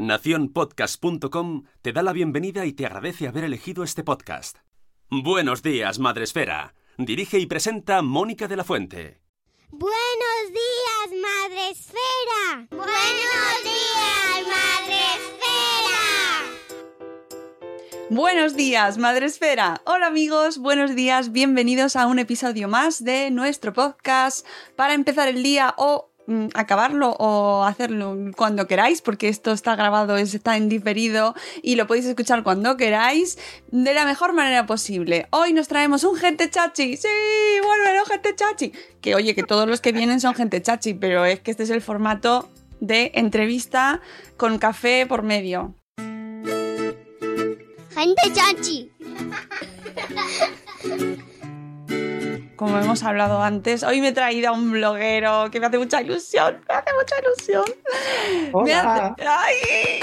Nacionpodcast.com te da la bienvenida y te agradece haber elegido este podcast. Buenos días, Madresfera. Dirige y presenta Mónica de la Fuente. Buenos días, Madre Esfera. Buenos días, Madre Esfera. Buenos días, Madre Esfera. Hola amigos, buenos días, bienvenidos a un episodio más de nuestro podcast para empezar el día o acabarlo o hacerlo cuando queráis, porque esto está grabado, está en diferido y lo podéis escuchar cuando queráis de la mejor manera posible. Hoy nos traemos un gente chachi, sí, bueno, gente chachi. Que oye, que todos los que vienen son gente chachi, pero es que este es el formato de entrevista con café por medio. Gente chachi. Como hemos hablado antes, hoy me he traído a un bloguero que me hace mucha ilusión, me hace mucha ilusión. Hola. ¡Ay!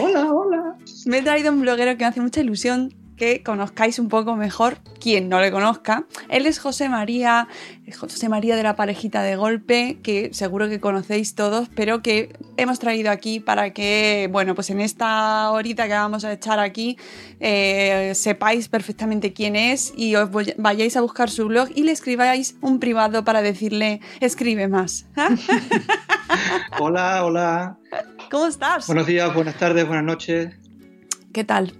hola, hola. Me he traído a un bloguero que me hace mucha ilusión que conozcáis un poco mejor, quien no le conozca. Él es José María, José María de la parejita de golpe, que seguro que conocéis todos, pero que hemos traído aquí para que, bueno, pues en esta horita que vamos a echar aquí, eh, sepáis perfectamente quién es y os vayáis a buscar su blog y le escribáis un privado para decirle, escribe más. hola, hola. ¿Cómo estás? Buenos días, buenas tardes, buenas noches. ¿Qué tal?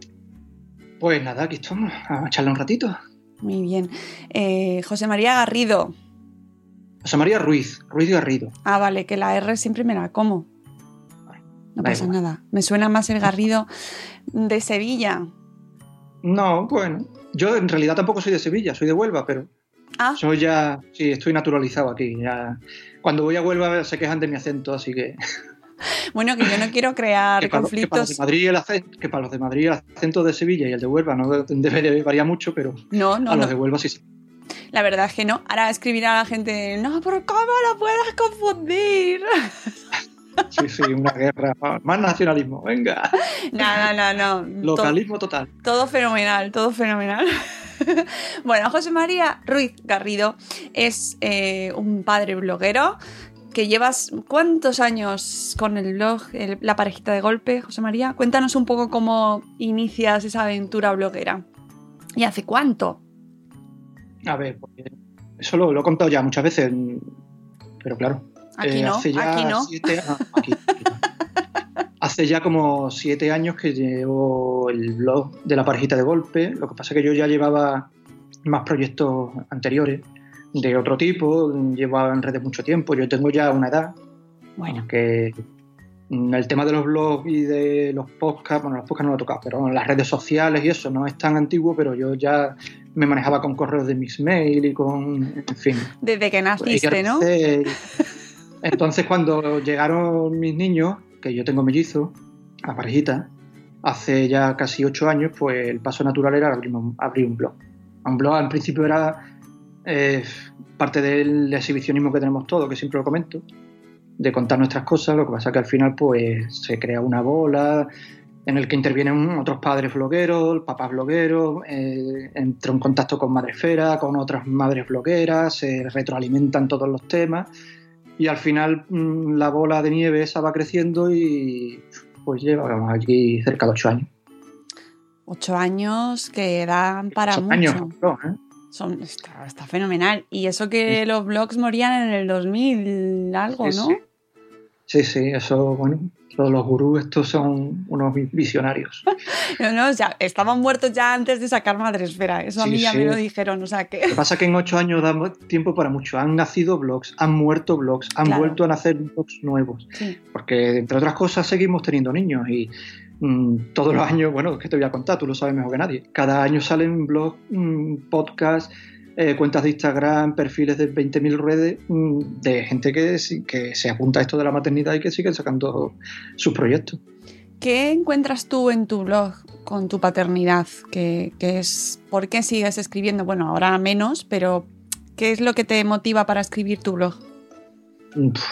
Pues nada, aquí estamos, a echarle un ratito. Muy bien. Eh, José María Garrido. José María Ruiz, Ruiz Garrido. Ah, vale, que la R siempre me la como. No pasa nada. Me suena más el Garrido de Sevilla. No, bueno. Yo en realidad tampoco soy de Sevilla, soy de Huelva, pero. Ah. Soy ya. Sí, estoy naturalizado aquí. Ya. Cuando voy a Huelva se quejan de mi acento, así que. Bueno, que yo no quiero crear conflictos. que, para los de Madrid el acento, que para los de Madrid el acento de Sevilla y el de Huelva no debe variar mucho, pero no, no, a los de Huelva sí. La verdad es que no. Ahora escribirá a la gente, no, pero ¿cómo lo puedes confundir? Sí, sí, una guerra. Más nacionalismo, venga. No, no, no, no. Localismo total. Todo fenomenal, todo fenomenal. Bueno, José María Ruiz Garrido es eh, un padre bloguero que llevas cuántos años con el blog, la parejita de golpe, José María. Cuéntanos un poco cómo inicias esa aventura bloguera. ¿Y hace cuánto? A ver, eso lo, he contado ya muchas veces, pero claro. Aquí eh, no, hace ya aquí no. hace ya como siete años que llevo el blog de la parejita de golpe. Lo que pasa es que yo ya llevaba más proyectos anteriores de otro tipo, llevo en redes mucho tiempo, yo tengo ya una edad. Bueno. Que el tema de los blogs y de los podcasts, bueno, los podcasts no lo he tocado, pero las redes sociales y eso no es tan antiguo, pero yo ya me manejaba con correos de Mixmail y con, en fin. Desde que naciste, ¿no? Entonces cuando llegaron mis niños, que yo tengo mellizo, a parejita, hace ya casi ocho años, pues el paso natural era abrir un blog. Un blog al principio era eh, parte del exhibicionismo que tenemos todos, que siempre lo comento, de contar nuestras cosas, lo que pasa que al final pues se crea una bola en el que intervienen otros padres blogueros, papás blogueros, eh, entro en contacto con Madresfera, con otras madres blogueras, se retroalimentan todos los temas y al final mm, la bola de nieve esa va creciendo y pues llevamos aquí cerca de ocho años. Ocho años que dan para mucho. años, ¿eh? Está, fenomenal. Y eso que los blogs morían en el 2000 algo, ¿no? Sí, sí, eso, bueno, todos los gurús estos son unos visionarios. no, no, o sea, estaban muertos ya antes de sacar Madresfera. Eso a mí ya me lo dijeron, o sea que... Lo que pasa es que en ocho años da tiempo para mucho. Han nacido blogs, han muerto blogs, han vuelto a nacer blogs nuevos. Porque, entre otras cosas, seguimos teniendo niños y mm, todos los años, bueno, es que te voy a contar, tú lo sabes mejor que nadie. Cada año salen blogs, mm, podcasts, eh, cuentas de Instagram, perfiles de 20.000 redes mm, de gente que, que se apunta a esto de la maternidad y que siguen sacando sus proyectos. ¿Qué encuentras tú en tu blog con tu paternidad? ¿Qué, es, ¿Por qué sigues escribiendo? Bueno, ahora menos, pero ¿qué es lo que te motiva para escribir tu blog?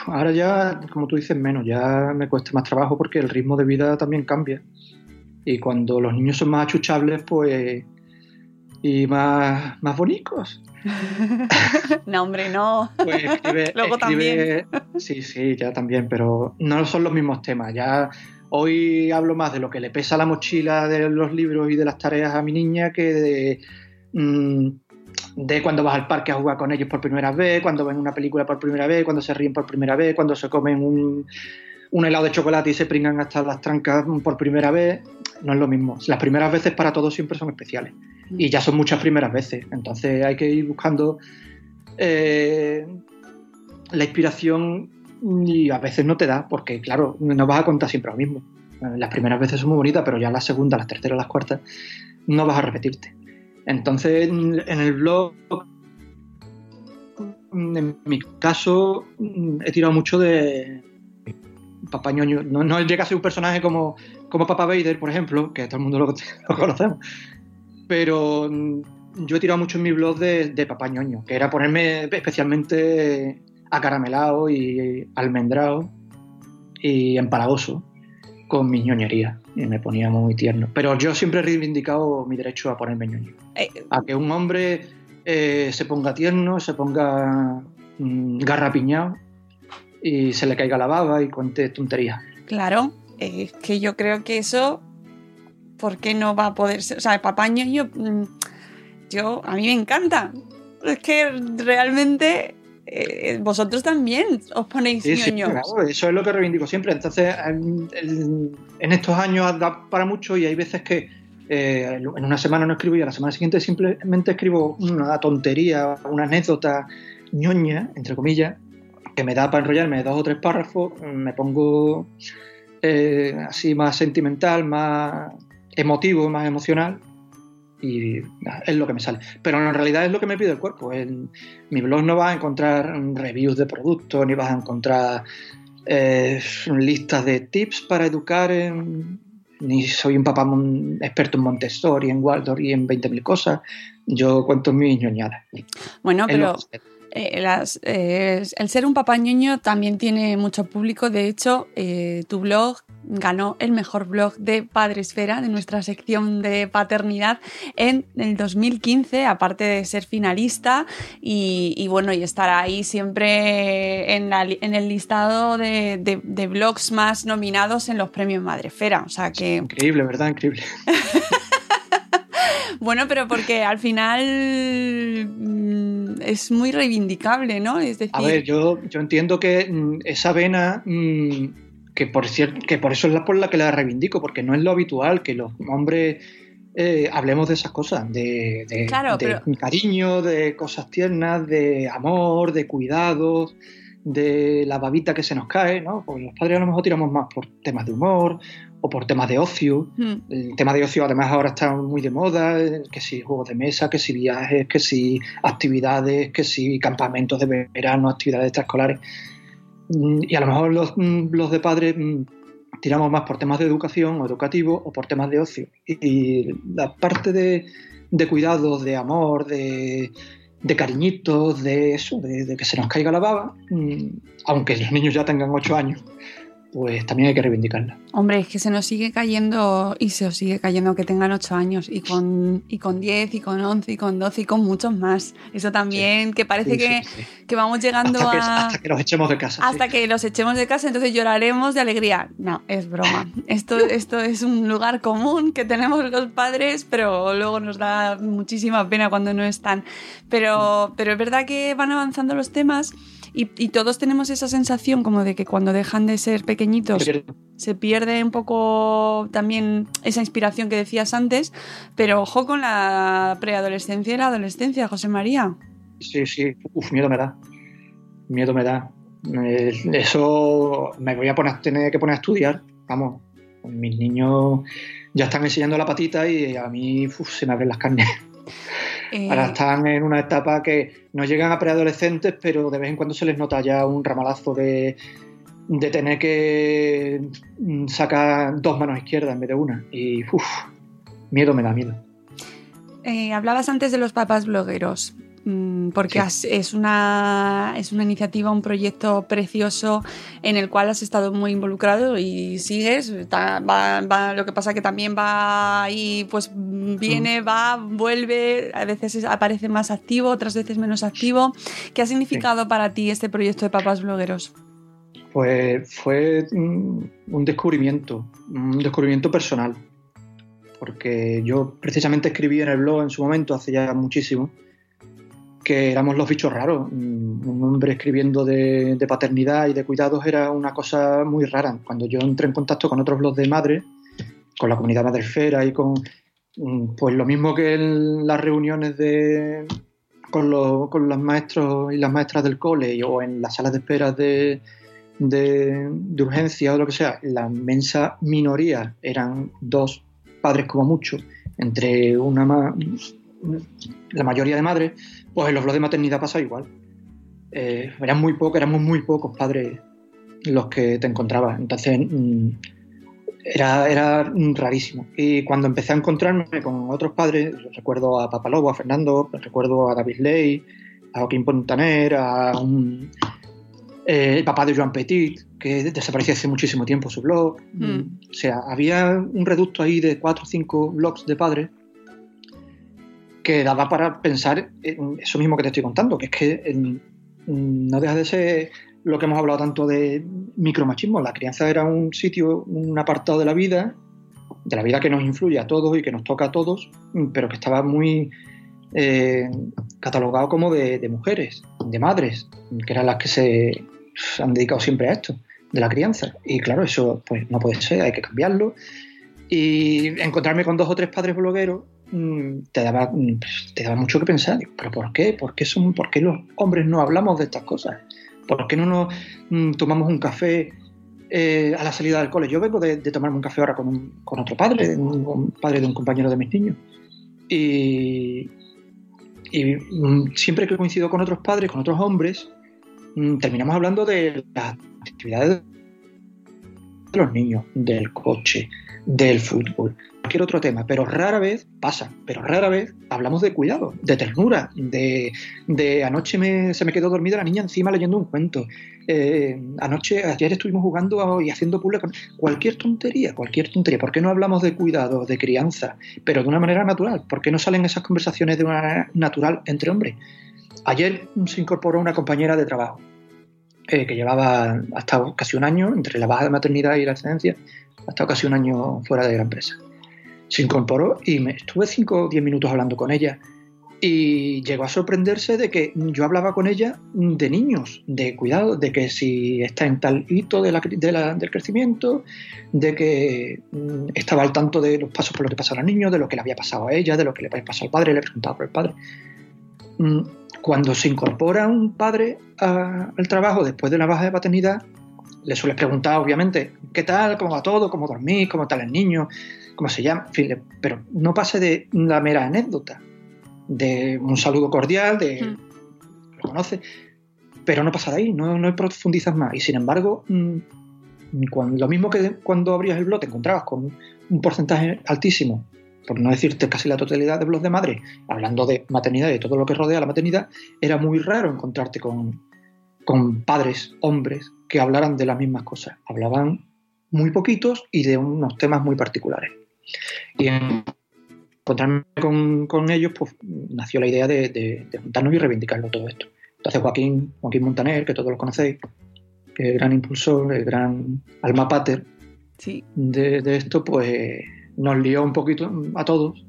Ahora ya, como tú dices, menos, ya me cuesta más trabajo porque el ritmo de vida también cambia. Y cuando los niños son más achuchables, pues y más, más bonitos. no, hombre, no. Pues escribe, Luego también. Sí, sí, ya también, pero no son los mismos temas. Ya hoy hablo más de lo que le pesa la mochila de los libros y de las tareas a mi niña que de, mm, de cuando vas al parque a jugar con ellos por primera vez, cuando ven una película por primera vez, cuando se ríen por primera vez, cuando se comen un, un helado de chocolate y se pringan hasta las trancas por primera vez. No es lo mismo. Las primeras veces para todos siempre son especiales y ya son muchas primeras veces. Entonces hay que ir buscando eh, la inspiración y a veces no te da, porque claro, no vas a contar siempre lo mismo. Las primeras veces son muy bonitas, pero ya las segundas, las terceras, las cuartas, no vas a repetirte. Entonces, en el blog, en mi caso, he tirado mucho de Papá Ñoño. No, no llega a ser un personaje como, como Papa Vader, por ejemplo, que todo el mundo lo, lo conocemos, pero yo he tirado mucho en mi blog de, de papá ñoño, que era ponerme especialmente acaramelado y almendrado y empalagoso con mi ñoñería y me ponía muy tierno. Pero yo siempre he reivindicado mi derecho a ponerme ñoño. Eh, a que un hombre eh, se ponga tierno, se ponga mm, garrapiñado y se le caiga la baba y cuente tonterías. Claro, es que yo creo que eso ¿por qué no va a poder ser? O sea, papá ñoño, mm, yo, a mí me encanta. Es que realmente eh, vosotros también os ponéis sí, ñoños. claro, eso es lo que reivindico siempre. Entonces, en, estos años da para mucho y hay veces que eh, en una semana no escribo y a la semana siguiente simplemente escribo una tontería, una anécdota ñoña, entre comillas, que me da para enrollarme dos o tres párrafos, me pongo eh, así más sentimental, más emotivo, más emocional, y es lo que me sale. Pero en realidad es lo que me pide el cuerpo. En mi blog no vas a encontrar reviews de productos, ni vas a encontrar eh, listas de tips para educar ni soy un papá experto en Montessori, en Waldorf y en 20.000 cosas. Yo cuento mis ñoñadas. Bueno, pero eh, eh, el ser un papá ñoño también tiene mucho público. De hecho, eh, tu blog ganó el mejor blog de Padresfera, de nuestra sección de paternidad, en el 2015, aparte de ser finalista y, bueno, y estar ahí siempre en, el listado de, blogs más nominados en los premios Madresfera. O sea que. Increíble, ¿verdad? Increíble. bueno, pero porque al final es muy reivindicable, ¿no? Es decir... A ver, yo, yo entiendo que mm, esa vena, mm, que, por cierto, que por eso es la por la que la reivindico, porque no es lo habitual que los hombres eh, hablemos de esas cosas, de, cariño, de cosas tiernas, de amor, de cuidados de la babita que se nos cae, ¿no? Porque los padres a lo mejor tiramos más por temas de humor o por temas de ocio. Hmm. El tema de ocio además ahora está muy de moda, que si juegos de mesa, que si viajes, que si actividades, que si campamentos de verano, actividades extraescolares. Mm, y a lo mejor los, mm, los de padres mm, tiramos más por temas de educación o educativo o por temas de ocio. Y, la parte de, de cuidados, de amor, de de cariñitos, de eso, de, que se nos caiga la baba, aunque los niños ya tengan 8 años, pues también hay que reivindicarla. Hombre, es que se nos sigue cayendo y se os sigue cayendo que tengan 8 años y con, y con 10 y con 11 y con 12 y con muchos más. Eso también, que parece que, que, vamos llegando a... Hasta que los echemos de casa. Hasta que los echemos de casa, entonces lloraremos de alegría. No, es broma. Esto, esto es un lugar común que tenemos los padres, pero luego nos da muchísima pena cuando no están. Pero, pero es verdad que van avanzando los temas Y, y todos tenemos esa sensación como de que cuando dejan de ser pequeñitos Se pierde. un poco también esa inspiración que decías antes, pero ojo con la preadolescencia y la adolescencia, José María. Sí, sí, uf, miedo me da. Miedo me da. Eh, Eso me voy a poner, tener que poner a estudiar. Vamos, mis niños ya están enseñando la patita y a mí uf, se me abren las carnes. Eh, Ahora están en una etapa que no llegan a preadolescentes, pero de vez en cuando se les nota ya un ramalazo de, de tener que mm, sacar dos manos izquierdas en vez de una. Y uf, miedo me da miedo. eh, hablabas antes de los papás blogueros. Mm, Porque Sí. es, una, es una iniciativa, un proyecto precioso en el cual has estado muy involucrado y sigues. está- va- va- lo que pasa que también va y pues viene, va, vuelve, a veces es- aparece más activo, otras veces menos activo. ¿Qué ha significado para ti este proyecto de papás blogueros? Pues fue un descubrimiento, un descubrimiento personal. Porque yo precisamente escribí en el blog en su momento, hace ya muchísimo, que éramos los bichos raros. Mm, Un hombre escribiendo de, paternidad y de cuidados era una cosa muy rara. Cuando yo entré en contacto con otros blogs de madre, con la comunidad madrefera y con, mm, pues lo mismo que en las reuniones de, con, los, con los maestros y las maestras del cole o en las salas de espera de, de, de urgencia o lo que sea, la inmensa minoría eran dos padres como mucho, entre una la mayoría de madres, pues en los blogs de maternidad pasa igual. Eh, eran muy pocos, éramos muy pocos padres los que te encontrabas. Entonces mm, era, era rarísimo. Y cuando empecé a encontrarme con otros padres, recuerdo a Papalobo, a Fernando, recuerdo a David Ley, a Joaquín Pontaner, a un, eh, el papá de Joan Petit, que desapareció hace muchísimo tiempo su blog. Mm. O sea, había un reducto ahí de cuatro o cinco blogs de padres que daba para pensar en eso mismo que te estoy contando, que es que no deja de ser lo que hemos hablado tanto de micromachismo. La crianza era un sitio, un apartado de la vida, de la vida que nos influye a todos y que nos toca a todos, pero que estaba muy eh, catalogado como de, de mujeres, de madres, que eran las que se han dedicado siempre a esto, de la crianza. Y claro, eso pues no puede ser, hay que cambiarlo. Y encontrarme con dos o tres padres blogueros te daba, mm, te daba mucho que pensar. ¿Pero por qué? ¿Por qué, son, ¿Por qué los hombres no hablamos de estas cosas? ¿Por qué no nos mm, tomamos un café eh, a la salida del cole? Yo vengo de, tomarme un café ahora con, un- con otro padre, un, padre de un compañero de mis niños. Y, mm, siempre que coincido con otros padres, con otros hombres, mm, terminamos hablando de las actividades de los niños, del coche, del fútbol, cualquier otro tema, pero rara vez pasa, pero rara vez hablamos de cuidado, de ternura, de, anoche me- se me quedó dormida la niña encima leyendo un cuento, eh, anoche, ayer estuvimos jugando y haciendo puzzle con cualquier tontería, cualquier tontería, ¿por qué no hablamos de cuidado, de crianza, pero de una manera natural? ¿Por qué no salen esas conversaciones de una manera natural entre hombres? Ayer se incorporó una compañera de trabajo eh, que llevaba hasta casi un año, entre la baja de maternidad y la excedencia, ha estado casi un año fuera de la empresa. Se incorporó y me estuve 5 o 10 minutos hablando con ella y llegó a sorprenderse de que yo hablaba con ella de niños, de cuidado, de que si está en tal hito de la- de la- del crecimiento, de que mm, estaba al tanto de los pasos por los que pasan los niños, de lo que le había pasado a ella, de lo que le había pasado al padre, le preguntaba por el padre. Mm, Cuando se incorpora un padre al trabajo después de la baja de paternidad, le sueles preguntar, obviamente, ¿qué tal? ¿Cómo va todo? ¿Cómo dormís? ¿Cómo tal el niño? ¿Cómo se llama? Pero no pase de la mera anécdota, de un saludo cordial, de Mm. lo conoce, pero no pasa de ahí, no, no profundizas más. Y sin embargo, mm, cuando, lo mismo que cuando abrías el blog te encontrabas con un porcentaje altísimo, por no decirte casi la totalidad de blogs de madre, hablando de maternidad y de todo lo que rodea la maternidad, era muy raro encontrarte con, con padres, hombres, que hablaran de las mismas cosas. Hablaban muy poquitos y de unos temas muy particulares. Y en encontrarme con, con ellos, pues nació la idea de, de- de juntarnos y reivindicarlo todo esto. Entonces Joaquín, Joaquín Montaner, que todos lo conocéis, que el gran impulsor, el gran alma pater Sí. de, de esto, pues nos lió un poquito a todos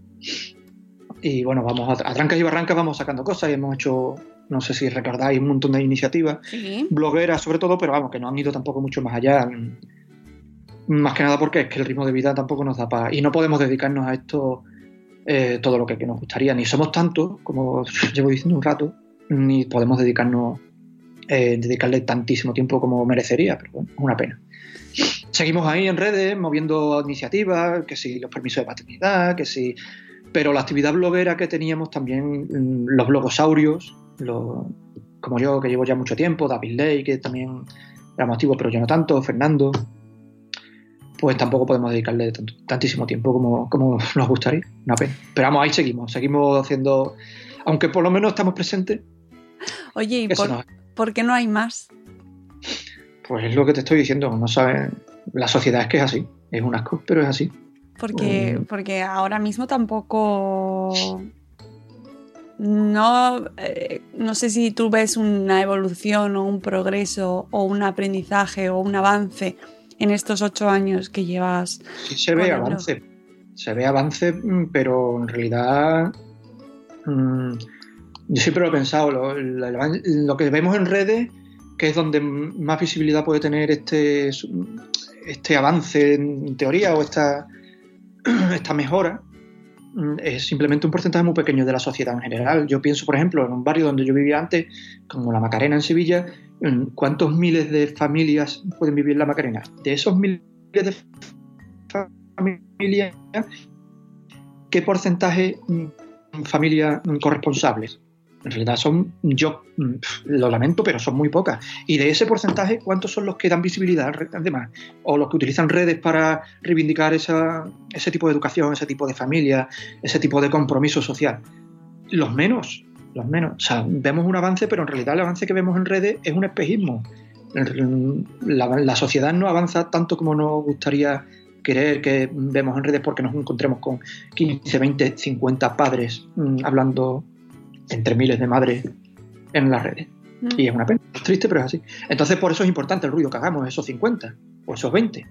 Y bueno, vamos a, a trancas y barrancas, vamos sacando cosas y hemos hecho, no sé si recordáis, un montón de iniciativas, Sí. blogueras sobre todo, pero vamos, que no han ido tampoco mucho más allá. Más que nada porque es que el ritmo de vida tampoco nos da para... Y no podemos dedicarnos a esto eh, todo lo que, nos gustaría. Ni somos tantos, como llevo diciendo un rato, ni podemos dedicarnos, eh, dedicarle tantísimo tiempo como merecería, pero bueno, es una pena. Seguimos ahí en redes, moviendo iniciativas, que si los permisos de paternidad, que si... Pero la actividad bloguera que teníamos también, mm, los blogosaurios, los- como yo, que llevo ya mucho tiempo, David Ley, que también éramos activos, pero yo no tanto, Fernando, pues tampoco podemos dedicarle tanto- tantísimo tiempo como, como nos gustaría. Una pena. Pero vamos, ahí seguimos, seguimos haciendo, aunque por lo menos estamos presentes, Oye, ¿y por, no. por qué no hay más? pues es lo que te estoy diciendo, no sabes, la sociedad es que es así, es un asco, pero es así. Porque, Mm. porque ahora mismo tampoco. No, eh, no sé si tú ves una evolución o un progreso o un aprendizaje o un avance en estos ocho años que llevas. Sí se ve blog. avance, se ve avance, mm, pero en realidad mm, yo siempre lo he pensado, lo, lo que vemos en redes, que es donde más visibilidad puede tener este, este avance en teoría o esta, esta mejora, es simplemente un porcentaje muy pequeño de la sociedad en general. Yo pienso, por ejemplo, en un barrio donde yo vivía antes, como la Macarena en Sevilla, mm, ¿cuántos miles de familias pueden vivir en la Macarena? De esos miles de familias, ¿qué porcentaje mm, familias mm, corresponsables? En realidad son, yo mm, lo lamento, pero son muy pocas. Y de ese porcentaje, ¿cuántos son los que dan visibilidad además? O los que utilizan redes para reivindicar ese tipo de educación, ese tipo de familia, ese tipo de compromiso social. Los menos, los menos. O sea, vemos un avance, pero en realidad el avance que vemos en redes es un espejismo. La, la sociedad no avanza tanto como nos gustaría querer que vemos en redes porque nos encontremos con 15, 20, 50 padres mm, hablando entre miles de madres en las redes. Mm. Y es una pena, es triste, pero es así. Entonces, por eso es importante el ruido que hagamos, esos 50 o esos 20.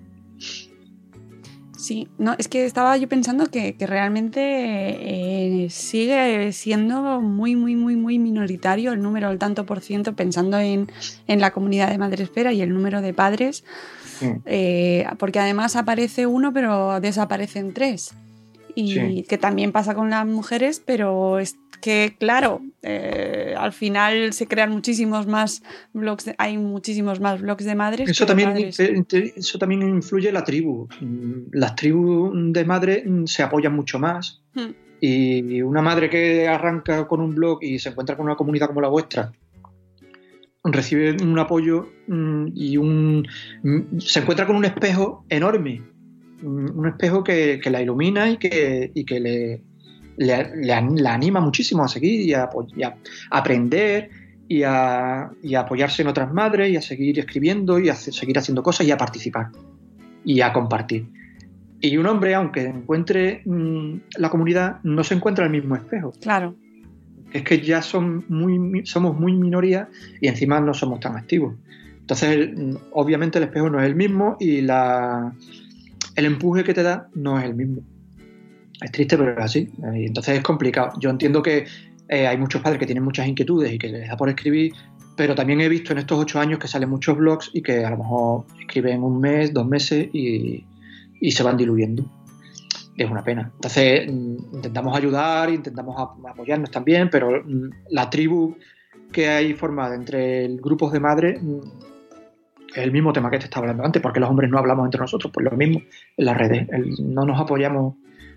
Sí, no, es que estaba yo pensando que, que realmente eh, sigue siendo muy, muy, muy, muy minoritario el número, el tanto por ciento, pensando en, en la comunidad de Madresfera y el número de padres, Mm. eh, porque además aparece uno, pero desaparecen tres. Y Sí. que también pasa con las mujeres, pero es que, claro, eh, al final se crean muchísimos más blogs, de- hay muchísimos más blogs de madres. Eso también, eso también influye la tribu. Mm, Las tribus de madre mm, se apoyan mucho más. Hmm. Y una madre que arranca con un blog y se encuentra con una comunidad como la vuestra, recibe un apoyo mm, y un se encuentra con un espejo enorme. Un espejo que, que la ilumina y que, y que le, le- le an- la anima muchísimo a seguir y a, apo- y a aprender y a, y a apoyarse en otras madres y a seguir escribiendo y a seguir haciendo cosas y a participar y a compartir. Y un hombre, aunque encuentre mm, la comunidad, no se encuentra el mismo espejo. Claro. Es que ya son muy, mi- somos muy minoría y encima no somos tan activos. Entonces, obviamente el espejo no es el mismo y la, el empuje que te da no es el mismo. Es triste, pero es así. Y entonces es complicado. Yo entiendo que eh, hay muchos padres que tienen muchas inquietudes y que les da por escribir, pero también he visto en estos ocho años que salen muchos blogs y que a lo mejor escriben un mes, dos meses y, y se van diluyendo. Es una pena. Entonces mm, intentamos ayudar, intentamos ap- apoyarnos también, pero mm, la tribu que hay formada entre grupos de madres mm, el mismo tema que te estaba hablando antes, porque los hombres no hablamos entre nosotros, pues lo mismo en las redes. El- no nos apoyamos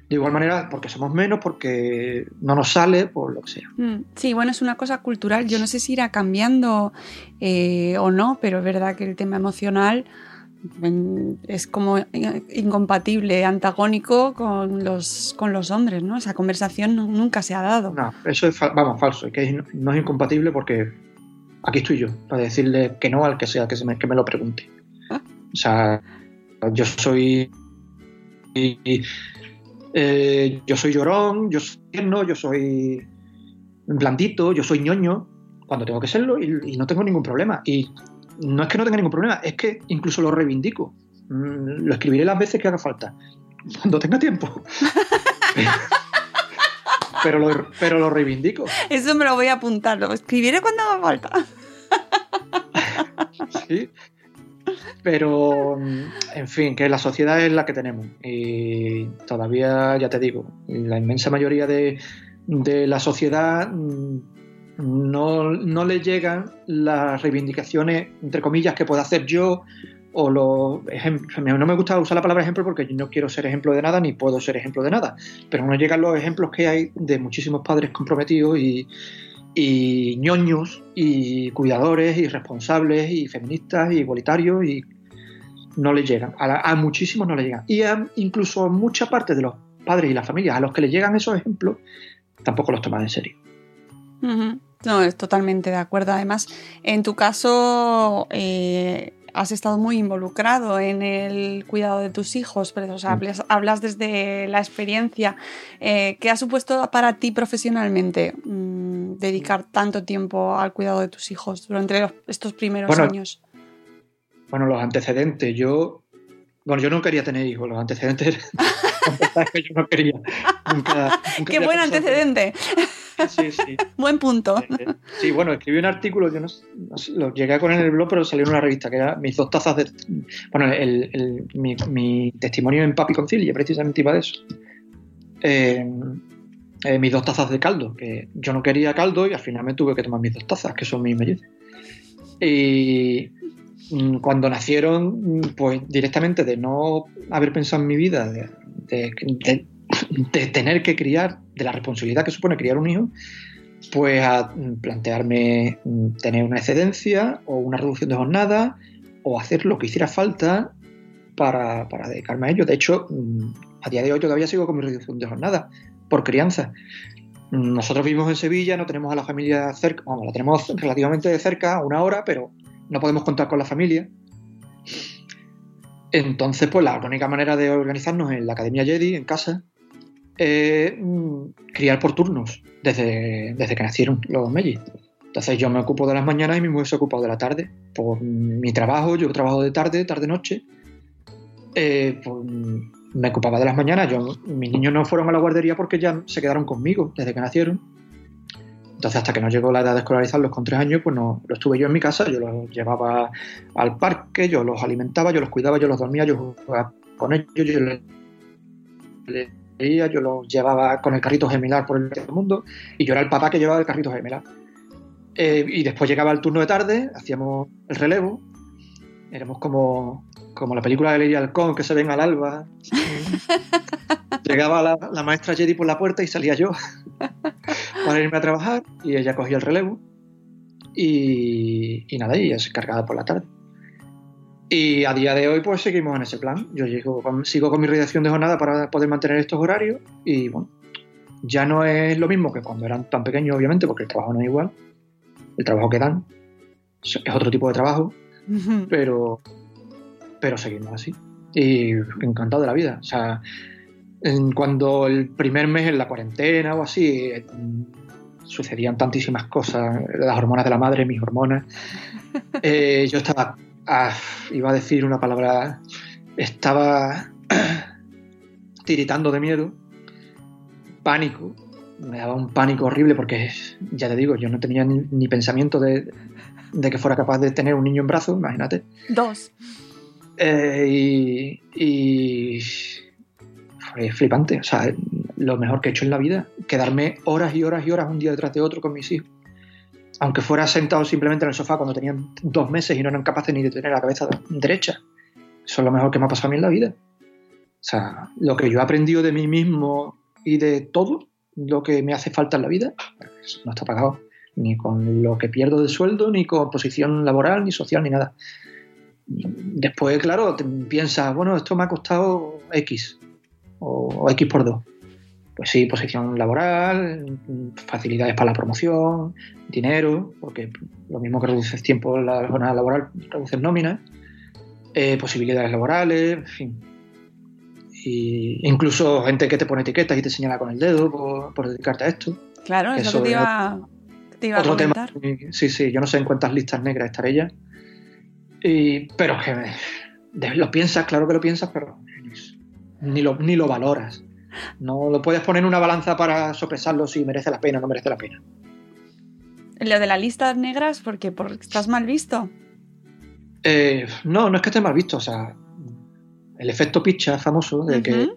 de igual manera porque somos menos, porque no nos sale, por lo que sea. Mm, Sí, bueno, es una cosa cultural. Yo no sé si irá cambiando eh, o no, pero es verdad que el tema emocional mm, es como incompatible, antagónico con los, con los hombres, ¿no? Esa conversación nu- nunca se ha dado. No, eso es, vamos, falso, que no es incompatible porque aquí estoy yo, para decirle que no al que sea que, se me, que me lo pregunte. Ah. O sea, yo soy... eh, yo soy llorón, yo soy tierno, yo soy blandito, yo soy ñoño, cuando tengo que serlo y, y no tengo ningún problema. Y no es que no tenga ningún problema, es que incluso lo reivindico. Mm, Lo escribiré las veces que haga falta, cuando tenga tiempo. pero, lo, pero lo reivindico. Eso me lo voy a apuntar, lo escribiré cuando haga falta. Sí. Pero, en fin, que la sociedad es la que tenemos. Y todavía, ya te digo, la inmensa mayoría de, de la sociedad mm, no, no le llegan las reivindicaciones, entre comillas, que pueda hacer yo o los ejemplos. No me gusta usar la palabra ejemplo porque yo no quiero ser ejemplo de nada ni puedo ser ejemplo de nada, pero no llegan los ejemplos que hay de muchísimos padres comprometidos y, y ñoños y cuidadores y responsables y feministas y igualitarios y no le llegan. A, muchísimos no le llegan. Y a, incluso a mucha parte de los padres y las familias a los que le llegan esos ejemplos tampoco los toman en serio. No, es totalmente de acuerdo. Además, en tu caso, eh, has estado muy involucrado en el cuidado de tus hijos, pero o sea, hablas, hablas desde la experiencia. Eh, ¿Qué ha supuesto para ti profesionalmente mm, dedicar tanto tiempo al cuidado de tus hijos durante los- estos primeros Bueno, años? Bueno, los antecedentes, yo. Bueno, yo no quería tener hijos, los antecedentes que yo no quería. Nunca, nunca ¡Qué buen pensado- antecedente! Sí, sí. Buen punto. Sí, bueno, escribí un artículo, yo no, sé- no lo llegué a poner en el blog, pero salió en una revista, que era mis dos tazas de... Bueno, el, el- mi, mi testimonio en Papi Concilia, precisamente iba de eso. Eh, eh, mis dos tazas de caldo, que yo no quería caldo y al final me tuve que tomar mis dos tazas, que son mis mellizos. Y mm, cuando nacieron, pues directamente de no haber pensado en mi vida, de, de- de- de tener que criar, de la responsabilidad que supone criar un hijo, pues a plantearme tener una excedencia o una reducción de jornada o hacer lo que hiciera falta para, dedicarme a ello. De hecho, mm, a día de hoy todavía sigo con mi reducción de jornada por crianza. Mm, Nosotros vivimos en Sevilla, no tenemos a la familia cerca, vamos, la tenemos relativamente de cerca, una hora, pero no podemos contar con la familia. Entonces, pues la única manera de organizarnos en la Academia Jedi, en casa, mm, criar por turnos, desde, desde que nacieron los Mellis. Entonces yo me ocupo de las mañanas y mi mujer se ocupa de la tarde. Por mi trabajo, yo trabajo de tarde, tarde-noche. Eh, pues, me ocupaba de las mañanas. Yo, mis niños no fueron a la guardería porque ya se quedaron conmigo desde que nacieron. Entonces, hasta que no llegó la edad de escolarizarlos con tres años, pues no, lo estuve yo en mi casa, yo los llevaba al parque, yo los alimentaba, yo los cuidaba, yo los dormía, yo jugaba con ellos, yo les yo los llevaba con el carrito gemelar por el mundo y yo era el papá que llevaba el carrito gemelar. Eh, y después llegaba el turno de tarde, hacíamos el relevo, éramos como, como la película de Lady Halcón que se ven al alba. Llegaba la, la maestra Jedi por la puerta y salía yo para irme a trabajar y ella cogía el relevo y, y nada, y ella se encargaba por la tarde. Y a día de hoy pues seguimos en ese plan. Yo llego con- sigo con mi reducción de jornada para poder mantener estos horarios y bueno, ya no es lo mismo que cuando eran tan pequeños obviamente porque el trabajo no es igual. El trabajo que dan es otro tipo de trabajo, pero, pero seguimos así. Y encantado de la vida. O sea, en- cuando el primer mes en la cuarentena o así, eh, sucedían tantísimas cosas, las hormonas de la madre, mis hormonas. Eh, yo estaba, ah, iba a decir una palabra, estaba tiritando de miedo, pánico, me daba un pánico horrible porque, ya te digo, yo no tenía ni, ni pensamiento de, de que fuera capaz de tener un niño en brazos, imagínate. Dos. Eh, y, y fue flipante. O sea, lo mejor que he hecho en la vida. Quedarme horas y horas y horas un día detrás de otro con mis hijos. Aunque fuera sentado simplemente en el sofá cuando tenían dos meses y no eran capaces ni de tener la cabeza derecha. Eso es lo mejor que me ha pasado a mí en la vida. O sea, lo que yo he aprendido de mí mismo y de todo lo que me hace falta en la vida, eso no está pagado. Ni con lo que pierdo de sueldo, ni con posición laboral, ni social, ni nada. Después, claro, piensas, bueno, esto me ha costado X o, o X por 2. Pues sí, posición laboral, facilidades para la promoción, dinero, porque lo mismo que reduces tiempo en la jornada laboral, reduces nóminas, eh, posibilidades laborales, en fin. Y incluso gente que te pone etiquetas y te señala con el dedo por, por dedicarte a esto. Claro, es Eso que te es iba, que te iba a Otro tema. Sí, sí, yo no sé en cuántas listas negras estaré ya. Y, pero es que me- lo piensas, claro que lo piensas, pero ni lo, ni lo valoras. No lo puedes poner en una balanza para sopesarlo si merece la pena o no merece la pena. Lo de las listas negras, porque por, estás mal visto. Eh, no, no es que esté mal visto, o sea, el efecto picha famoso de que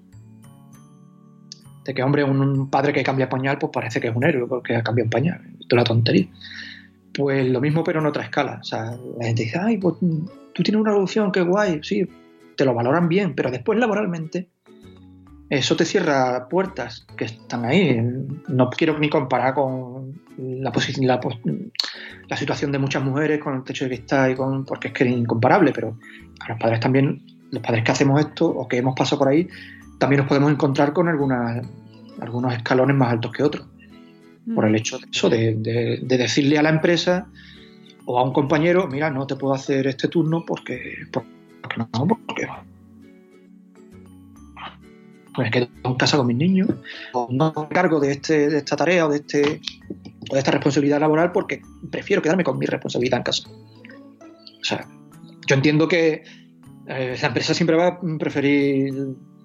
de que, hombre, un, un padre que cambia pañal, pues parece que es un héroe porque ha cambiado un pañal. Esto es una tontería. Pues lo mismo, pero en otra escala. O sea, la gente dice, ay, pues tú tienes una reducción, qué guay. Sí, te lo valoran bien, pero después laboralmente eso te cierra puertas que están ahí. No quiero ni comparar con la, la, situación de muchas mujeres con el techo de cristal y con, porque es que es incomparable, pero a los padres también, los padres que hacemos esto o que hemos pasado por ahí, también nos podemos encontrar con algunas, algunos escalones más altos que otros. Por el hecho de eso, de, de- de decirle a la empresa o a un compañero, mira, no te puedo hacer este turno porque, porque no, porque pues me quedo en casa con mis niños, o no me cargo de, este, de esta tarea o de, este, o de esta responsabilidad laboral porque prefiero quedarme con mi responsabilidad en casa. O sea, yo entiendo que eh, la empresa siempre va a preferir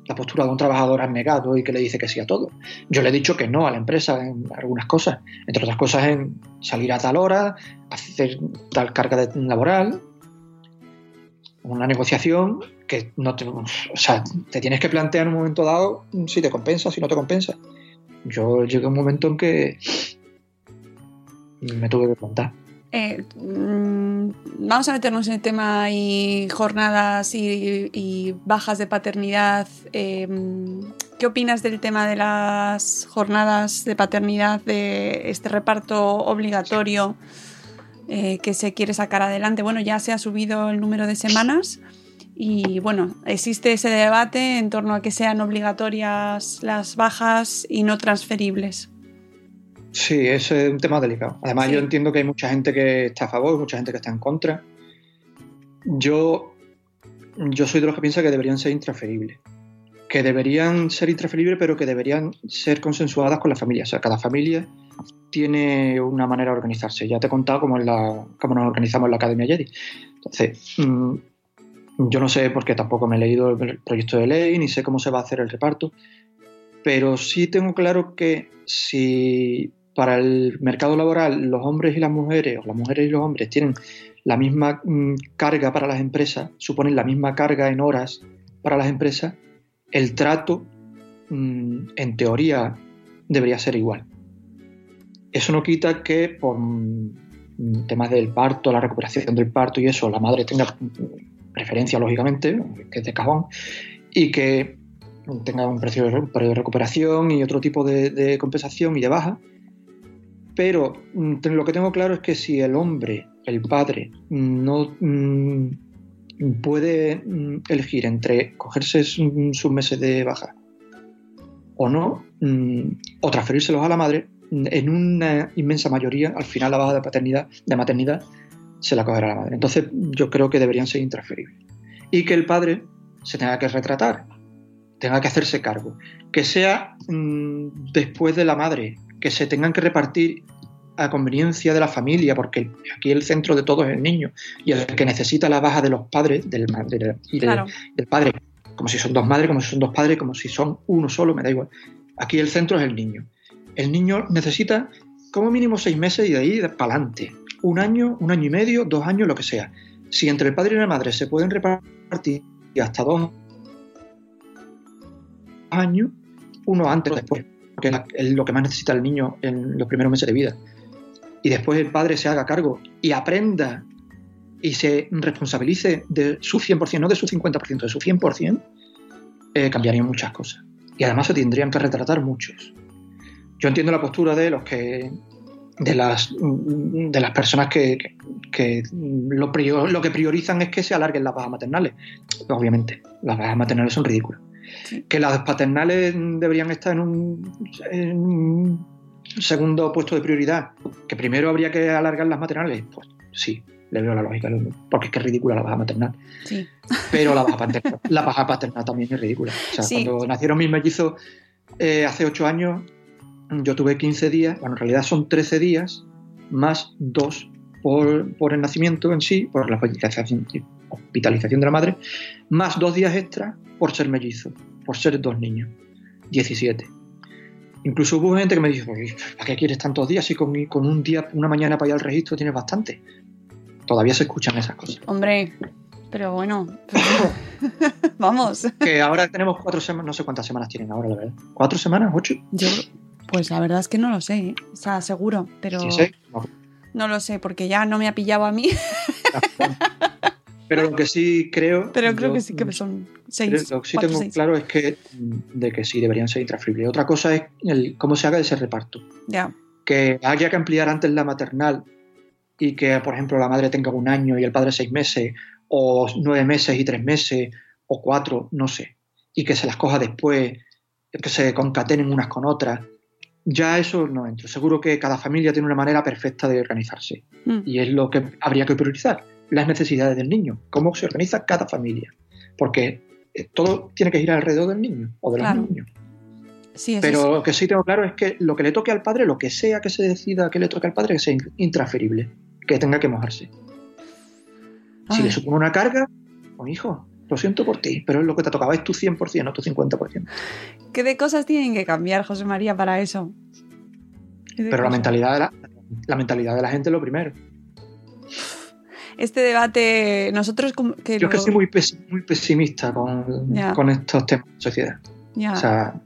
la postura de un trabajador abnegado y que le dice que sí a todo. Yo le he dicho que no a la empresa en algunas cosas, entre otras cosas en salir a tal hora, hacer tal carga laboral, una negociación que no te, o sea, te tienes que plantear en un momento dado si te compensa, si no te compensa. Yo llegué a un momento en que me tuve que plantar. Eh, mm, vamos a meternos en el tema y jornadas y, bajas de paternidad. Eh, ¿Qué opinas del tema de las jornadas de paternidad, de este reparto obligatorio eh, que se quiere sacar adelante? Bueno, ya se ha subido el número de semanas y bueno, existe ese debate en torno a que sean obligatorias las bajas y no transferibles. Sí, ese es un tema delicado. Además, Sí. yo entiendo que hay mucha gente que está a favor, mucha gente que está en contra. Yo, yo soy de los que piensa que deberían ser intransferibles. Que deberían ser intransferibles, pero que deberían ser consensuadas con la familia. O sea, cada familia tiene una manera de organizarse. Ya te he contado cómo, es la, cómo nos organizamos en la Academia Jedi. Entonces, mm, yo no sé porque tampoco me he leído el proyecto de ley, ni sé cómo se va a hacer el reparto, pero sí tengo claro que si para el mercado laboral los hombres y las mujeres, o las mujeres y los hombres tienen la misma mm, carga para las empresas, suponen la misma carga en horas para las empresas, el trato, mm, en teoría, debería ser igual. Eso no quita que por mm, temas del parto, la recuperación del parto y eso, la madre tenga preferencia, lógicamente, que es de cajón, y que tenga un precio de, recuperación y otro tipo de, de compensación y de baja. Pero mm, lo que tengo claro es que si el hombre, el padre, no mm, puede mm, elegir entre cogerse su- sus meses de baja o no, o transferírselos a la madre, en una inmensa mayoría, al final la baja de paternidad, de maternidad, se la cogerá la madre. Entonces yo creo que deberían ser intransferibles. Y que el padre se tenga que retratar, tenga que hacerse cargo. Que sea mm, después de la madre, que se tengan que repartir a conveniencia de la familia, porque aquí el centro de todo es el niño y el que necesita la baja de los padres del, ma- del- y del- Claro. del padre, como si son dos madres, como si son dos padres, como si son uno solo, me da igual. Aquí el centro es el niño. El niño necesita como mínimo seis meses y de ahí para adelante. Un año, un año y medio, dos años, lo que sea. Si entre el padre y la madre se pueden repartir hasta dos años, uno antes o después, porque es lo que más necesita el niño en los primeros meses de vida. Y después el padre se haga cargo y aprenda y se responsabilice de su 100%, no de su 50%, de su 100%, eh, cambiarían muchas cosas. Y además se tendrían que retratar muchos. Yo entiendo la postura de los que de las de las personas que, que- que lo, prior- lo que priorizan es que se alarguen las bajas maternales. Obviamente, las bajas maternales son ridículas. Que las paternales deberían estar en un, en un segundo puesto de prioridad. Que primero habría que alargar las maternales. Pues sí, le veo la lógica, porque es que es ridícula la baja maternal. Sí. Pero la baja paternal, la baja paternal también es ridícula. O sea, Sí. cuando nacieron mis mellizos eh, hace 8 años, yo tuve 15 días, bueno, en realidad son 13 días, más 2 por, por el nacimiento en sí, por la hospitalización, hospitalización de la madre, más 2 días extra por ser mellizo, por ser dos niños. 17. Incluso hubo gente que me dijo, ¿para qué quieres tantos días si con, con un día, una mañana para ir al registro tienes bastante? Todavía se escuchan esas cosas. Hombre, pero bueno, vamos. Que ahora tenemos cuatro semanas, no sé cuántas semanas tienen ahora, la verdad. ¿Cuatro semanas? ¿Ocho? Yo, pues la verdad es que no lo sé, ¿eh? o sea, seguro, pero Sí, sí. No. no lo sé, porque ya no me ha pillado a mí, Pero lo que sí creo. pero creo que sí que son seis. Lo que sí cuatro, tengo seis. claro es que mm, de que sí deberían ser intransferibles. Otra cosa es el, cómo se haga ese reparto. Ya, Que haya que ampliar antes la maternal y que, por ejemplo, la madre tenga un año y el padre seis meses, o nueve meses y tres meses, o cuatro, no sé. Y que se las coja después, que se concatenen unas con otras. Ya eso no entro. Seguro que cada familia tiene una manera perfecta de organizarse. Mm. Y es lo que habría que priorizar, las necesidades del niño, cómo se organiza cada familia. Porque eh, todo tiene que girar alrededor del niño o de los niños. sí, Pero lo que sí tengo claro es que lo que le toque al padre, lo que sea que se decida que le toque al padre, que sea in- intransferible, que tenga que mojarse. Si le supone una carga, pues hijo, lo siento por ti, pero es lo que te tocaba, es tu 100%, no tu 50%. ¿Qué de cosas tienen que cambiar, José María, para eso? ¿Qué de Pero la mentalidad, de la, la mentalidad de la gente es lo primero. Este debate, nosotros que Yo es que soy muy, pes- muy pesimista con, con estos temas de sociedad. ya. O sea,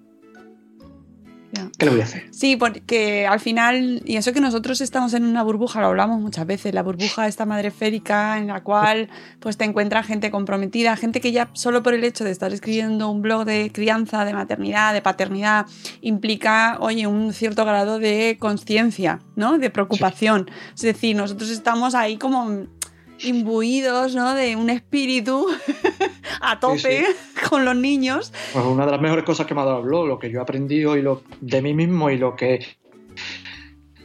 ¿qué le voy a hacer? Sí, porque al final, y eso que nosotros estamos en una burbuja, lo hablamos muchas veces, la burbuja esta madre férica en la cual pues te encuentras gente comprometida, gente que ya solo por el hecho de estar escribiendo un blog de crianza, de maternidad, de paternidad, implica, oye, un cierto grado de conciencia, ¿no? De preocupación. Es decir, nosotros estamos ahí como imbuidos, ¿no? De un espíritu a tope con los niños. Pues una de las mejores cosas que me ha dado el blog, lo que yo he aprendido y lo de mí mismo y lo que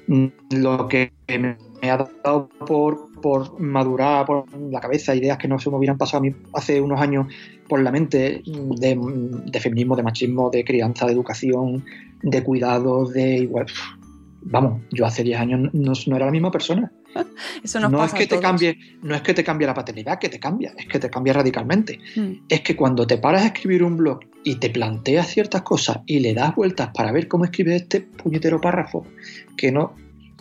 mm, lo que me ha dado por, por madurar por la cabeza, ideas que no se me hubieran pasado a mí hace unos años por la mente de, de feminismo, de machismo, de crianza, de educación, de cuidados, de igual. Vamos, yo hace 10 años no, no era la misma persona. Eso nos no pasa es que a te cambie, no es que te cambie la paternidad, que te cambia, es que te cambia radicalmente Mm. es que cuando te paras a escribir un blog y te planteas ciertas cosas y le das vueltas para ver cómo escribes este puñetero párrafo, que no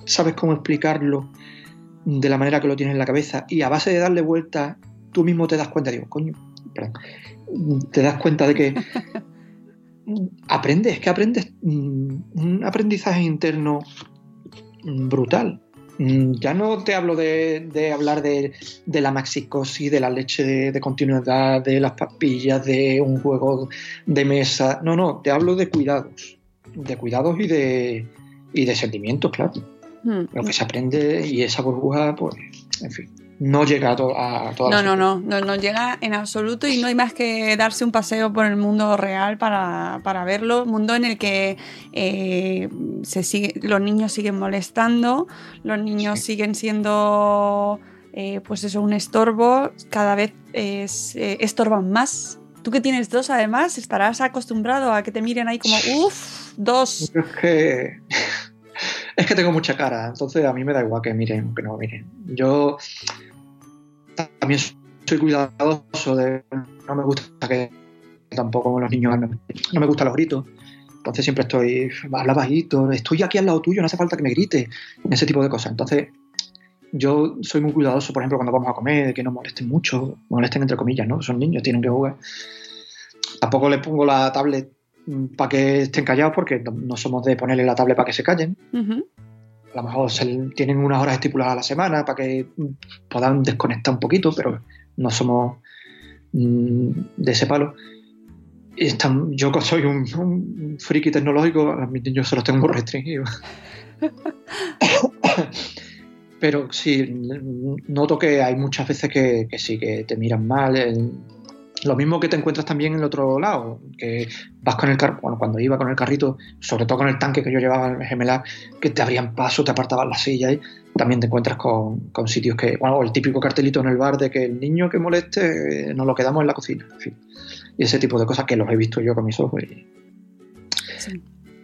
sabes cómo explicarlo de la manera que lo tienes en la cabeza, y a base de darle vueltas, tú mismo te das cuenta, digo, coño, perdón, te das cuenta de que aprendes, que aprendes mm, un aprendizaje interno brutal. Mm, Ya no te hablo de, de hablar de, la maxicosis, de la leche de, de continuidad, de las papillas, de un juego de mesa. No, no, te hablo de cuidados. De cuidados y de, y de sentimientos, claro. Mm. Lo que se aprende y esa burbuja, pues, en fin, no llega a, to- a todas No, las no, no, no, no llega en absoluto y no hay más que darse un paseo por el mundo real para, para verlo. Mundo en el que eh, se sigue, los niños siguen molestando, los niños Sí. siguen siendo, eh, pues eso, un estorbo, cada vez es, eh, estorban más. Tú que tienes dos, además, estarás acostumbrado a que te miren ahí como, uff, dos. Es que, es que tengo mucha cara, entonces a mí me da igual que miren o que no miren. Yo también soy cuidadoso de. No me gusta que tampoco los niños. No me gustan los gritos. Entonces siempre estoy. Habla bajito, estoy aquí al lado tuyo, no hace falta que me grites. Ese tipo de cosas. Entonces, yo soy muy cuidadoso, por ejemplo, cuando vamos a comer, que no molesten mucho. Molesten entre comillas, ¿no? Son niños, tienen que jugar. Tampoco les pongo la tablet para que estén callados porque no- no somos de ponerle la tablet para que se callen. A lo mejor se tienen unas horas estipuladas a la semana para que mm, puedan desconectar un poquito, pero no somos mm, de ese palo. Y están, yo que soy un, un friki tecnológico, a mis niños se los tengo muy restringidos. pero sí, mm, noto que hay muchas veces que, que sí, que te miran mal. Lo mismo que te encuentras también en el otro lado, que vas con el carro, bueno, cuando iba con el carrito, sobre todo con el tanque que yo llevaba en el gemelar, que te abrían paso, te apartaban la silla y también te encuentras con, con sitios que, bueno, el típico cartelito en el bar de que el niño que moleste eh, nos lo quedamos en la cocina, en fin. Y ese tipo de cosas que los he visto yo con mis ojos. y-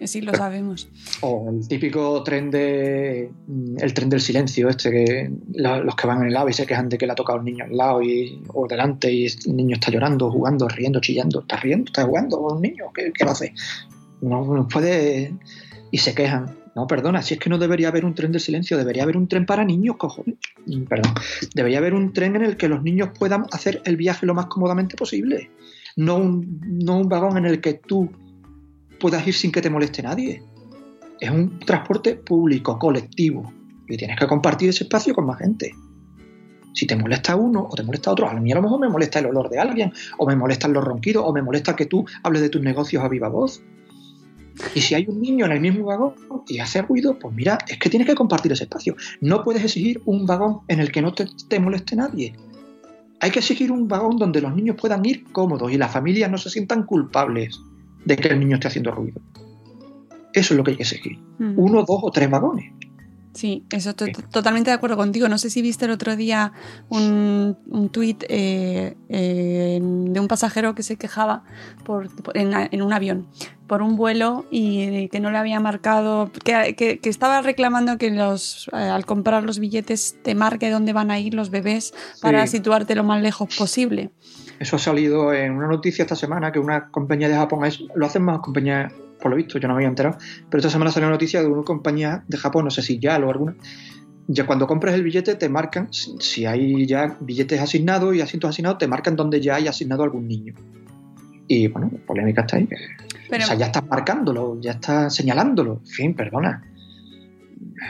sí, lo sabemos. o el típico tren de mm, el tren del silencio este que los que van en el AVE y se quejan de que le ha tocado un niño al lado y, o delante y el niño está llorando, jugando, riendo, chillando. ¿Estás riendo? ¿Estás jugando un niño? ¿Qué, qué lo hace? no, no puede... Y se quejan. No, perdona, si es que no debería haber un tren del silencio, debería haber un tren para niños, cojones. Mm, Perdón. Debería haber un tren en el que los niños puedan hacer el viaje lo más cómodamente posible. No un, no un vagón en el que tú puedas ir sin que te moleste nadie. Es un transporte público, colectivo. Y tienes que compartir ese espacio con más gente. Si te molesta uno o te molesta otro, a mí a lo mejor me molesta el olor de alguien, o me molestan los ronquidos, o me molesta que tú hables de tus negocios a viva voz. Y si hay un niño en el mismo vagón y hace ruido, pues mira, es que tienes que compartir ese espacio. No puedes exigir un vagón en el que no te, te moleste nadie. Hay que exigir un vagón donde los niños puedan ir cómodos y las familias no se sientan culpables de que el niño esté haciendo ruido. Eso es lo que hay que exigir. Mm. Uno, dos o tres vagones. Sí, eso to- to- totalmente de acuerdo contigo. No sé si viste el otro día un, un tuit eh, eh, de un pasajero que se quejaba por, por- en, en un avión por un vuelo y que no le había marcado, que, que- que estaba reclamando que los eh, al comprar los billetes te marque dónde van a ir los bebés para Sí. situarte lo más lejos posible. Eso ha salido en una noticia esta semana que una compañía de Japón, es- lo hacen más compañías, por lo visto, yo no me había enterado, pero esta semana salió una noticia de una compañía de Japón, no sé si ya o alguna, ya cuando compras el billete te marcan, si hay ya billetes asignados y asientos asignados, te marcan donde ya hay asignado algún niño. Y bueno, la polémica está ahí. Pero- o sea, ya estás marcándolo, ya estás señalándolo. En fin, perdona.